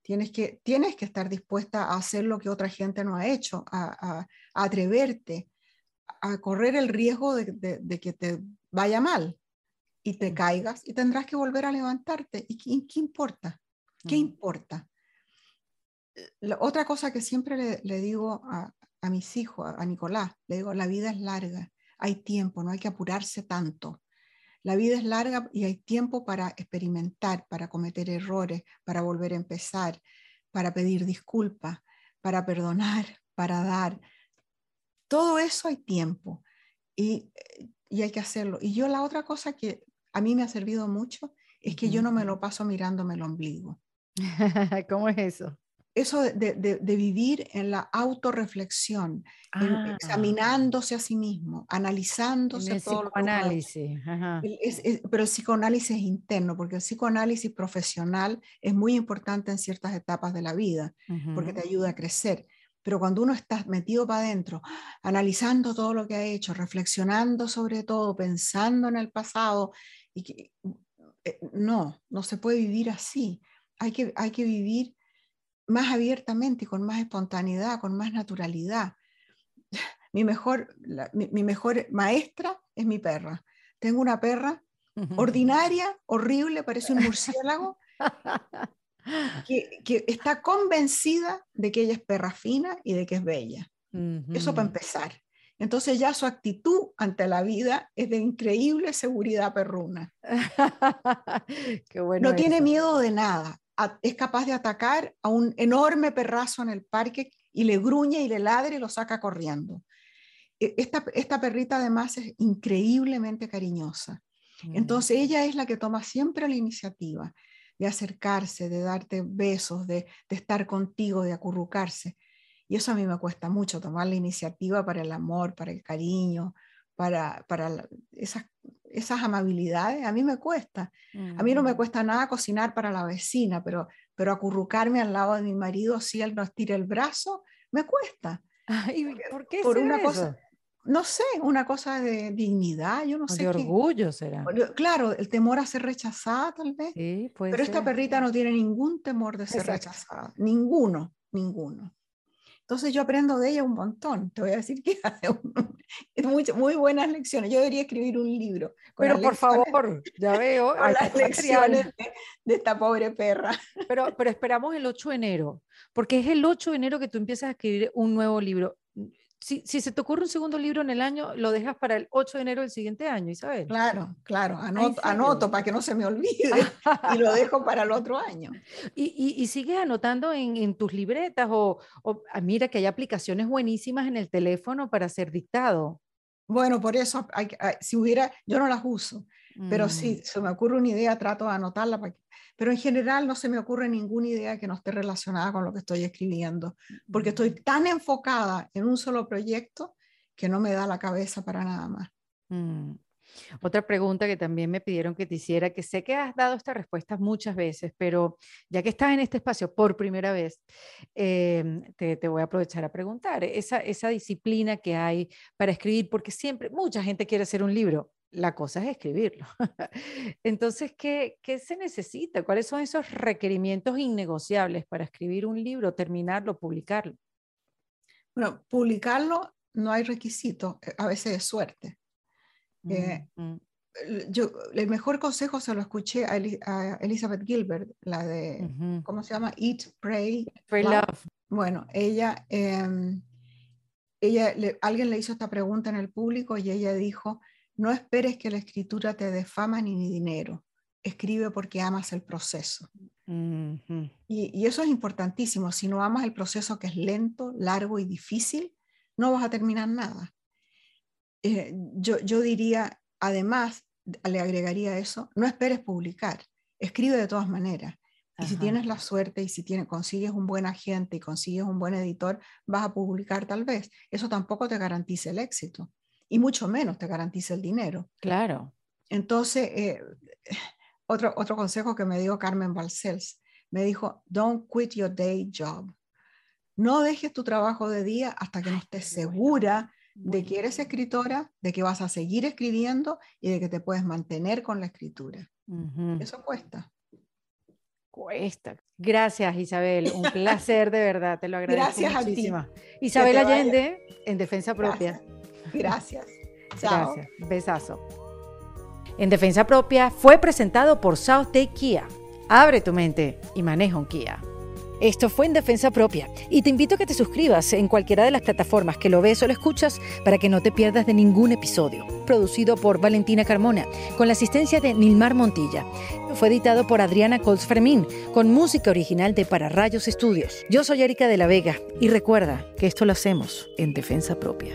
Tienes que, tienes que estar dispuesta a hacer lo que otra gente no ha hecho, a, atreverte, a correr el riesgo de, que te vaya mal y te caigas y tendrás que volver a levantarte. ¿Y qué, importa? ¿Qué importa? La otra cosa que siempre le, digo a, a, mis hijos, a Nicolás, le digo, la vida es larga, hay tiempo, no hay que apurarse tanto. La vida es larga y hay tiempo para experimentar, para cometer errores, para volver a empezar, para pedir disculpas, para perdonar, para dar. Todo eso hay tiempo y, hay que hacerlo. Y yo la otra cosa que a mí me ha servido mucho es que yo no me lo paso mirándome el ombligo. ¿Cómo es eso? eso de, vivir en la autorreflexión, ah. examinándose a sí mismo, analizándose el todo psicoanálisis. pero el psicoanálisis interno, porque el psicoanálisis profesional es muy importante en ciertas etapas de la vida, porque te ayuda a crecer. Pero cuando uno está metido para adentro, analizando todo lo que ha hecho, reflexionando sobre todo, pensando en el pasado, y eh, no, no se puede vivir así. Hay que, hay que vivir más abiertamente y con más espontaneidad, con más naturalidad. Mi mejor, mi, mejor maestra es mi perra. Tengo una perra ordinaria, horrible, parece un murciélago, que, está convencida de que ella es perra fina y de que es bella. Eso para empezar. Entonces ya su actitud ante la vida es de increíble seguridad perruna. no tiene miedo de nada es capaz de atacar a un enorme perrazo en el parque y le gruñe y le ladre y lo saca corriendo. E, esta, esta perrita además es increíblemente cariñosa. Mm. Entonces ella es la que toma siempre la iniciativa de acercarse, de darte besos, de, de estar contigo, de acurrucarse. Y eso a mí me cuesta mucho, tomar la iniciativa para el amor, para el cariño, para, para esas esas amabilidades, a mí me cuesta. A mí no me mm. cuesta nada cocinar para la vecina, pero, pero acurrucarme al lado de mi marido si él nos tira el brazo, me cuesta. ¿Por qué Por una cosa, no sé, una cosa de dignidad, yo no sé. De orgullo será. Claro, el temor a ser rechazada tal vez. Sí, pero esta perrita no tiene ningún temor de ser rechazada, ninguno, ninguno. Entonces yo aprendo de ella un montón. Te voy a decir que es muy, muy buenas lecciones. Yo debería escribir un libro. Pero por favor, ya veo. Con las lecciones de, esta pobre perra. Pero, pero esperamos el 8 de enero, porque es el 8 de enero que tú empiezas a escribir un nuevo libro si, se te ocurre un segundo libro en el año, lo dejas para el 8 de enero del siguiente año, Isabel. Claro, claro, anoto, anoto para que no se me olvide y lo dejo para el otro año. ¿Y, y, sigues anotando en, en tus libretas o, o, ah, mira que hay aplicaciones buenísimas en el teléfono para hacer dictado? Bueno, por eso, si hubiera, yo no las uso, pero si mm. se me ocurre una idea, trato de anotarla para que pero en general no se me ocurre ninguna idea que no esté relacionada con lo que estoy escribiendo, porque estoy tan enfocada en un solo proyecto que no me da la cabeza para nada más. Mm. Otra pregunta que también me pidieron que te hiciera, que sé que has dado esta respuesta muchas veces, pero ya que estás en este espacio por primera vez, em, te, te, voy a aprovechar a preguntar, esa, esa disciplina que hay para escribir, porque siempre mucha gente quiere hacer un libro, la cosa es escribirlo. Entonces, ¿qué, ¿qué, se necesita? ¿Cuáles son esos requerimientos innegociables para escribir un libro, terminarlo, publicarlo? Bueno, publicarlo no hay requisito, eh, a veces es suerte. Eh, mm, mm. yo, el mejor consejo se lo escuché a, Elizabeth Gilbert, la de, ¿cómo se llama? Eat, Pray, Love. Bueno, ella, em, ella alguien le hizo esta pregunta en el público y ella dijo, no esperes que la escritura te dé fama ni dinero. Escribe porque amas el proceso. y, eso es importantísimo. Si no amas el proceso que es lento, largo y difícil, no vas a terminar nada. Eh, yo, yo diría, además, le agregaría eso, no esperes publicar. Escribe de todas maneras. Y si tienes la suerte y si tienes, consigues un buen agente y consigues un buen editor, vas a publicar tal vez. Eso tampoco te garantiza el éxito y mucho menos te garantiza el dinero. Claro. Entonces, eh, otro, otro consejo que me dio Carmen Balcells, me dijo, don't quit your day job. No dejes tu trabajo de día hasta que no estés segura de que eres escritora, de que vas a seguir escribiendo y de que te puedes mantener con la escritura. Eso cuesta. Cuesta. Gracias, Isabel. Un placer de verdad. Te lo agradezco Gracias muchísimo. A ti. Isabel Allende, en Defensa Propia. Gracias. Chao. Gracias. Besazo. En Defensa Propia fue presentado por South Day Kia. Abre tu mente y maneja un Kia. Esto fue en defensa propia y te invito a que te suscribas en cualquiera de las plataformas que lo ves o lo escuchas para que no te pierdas de ningún episodio. Producido por Valentina Carmona con la asistencia de Nilmar Montilla. Fue editado por Adriana Colts Fermín con música original de Para Rayos Estudios. Yo soy Erika de la Vega y recuerda que esto lo hacemos en defensa propia.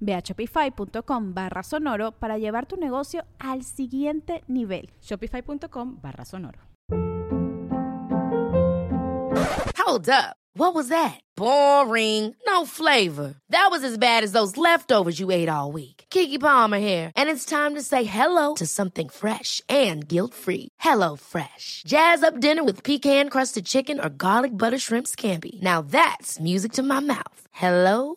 Ve a shopify.com barra sonoro para llevar tu negocio al siguiente nivel. Shopify.com barra sonoro. Hold up. What was that? Boring. No flavor. That was as bad as those leftovers you ate all week. Kiki Palmer here, and it's time to say hello to something fresh and guilt-free. Hello Fresh. Jazz up dinner with pecan-crusted chicken or garlic butter shrimp scampi. Now that's music to my mouth. Hello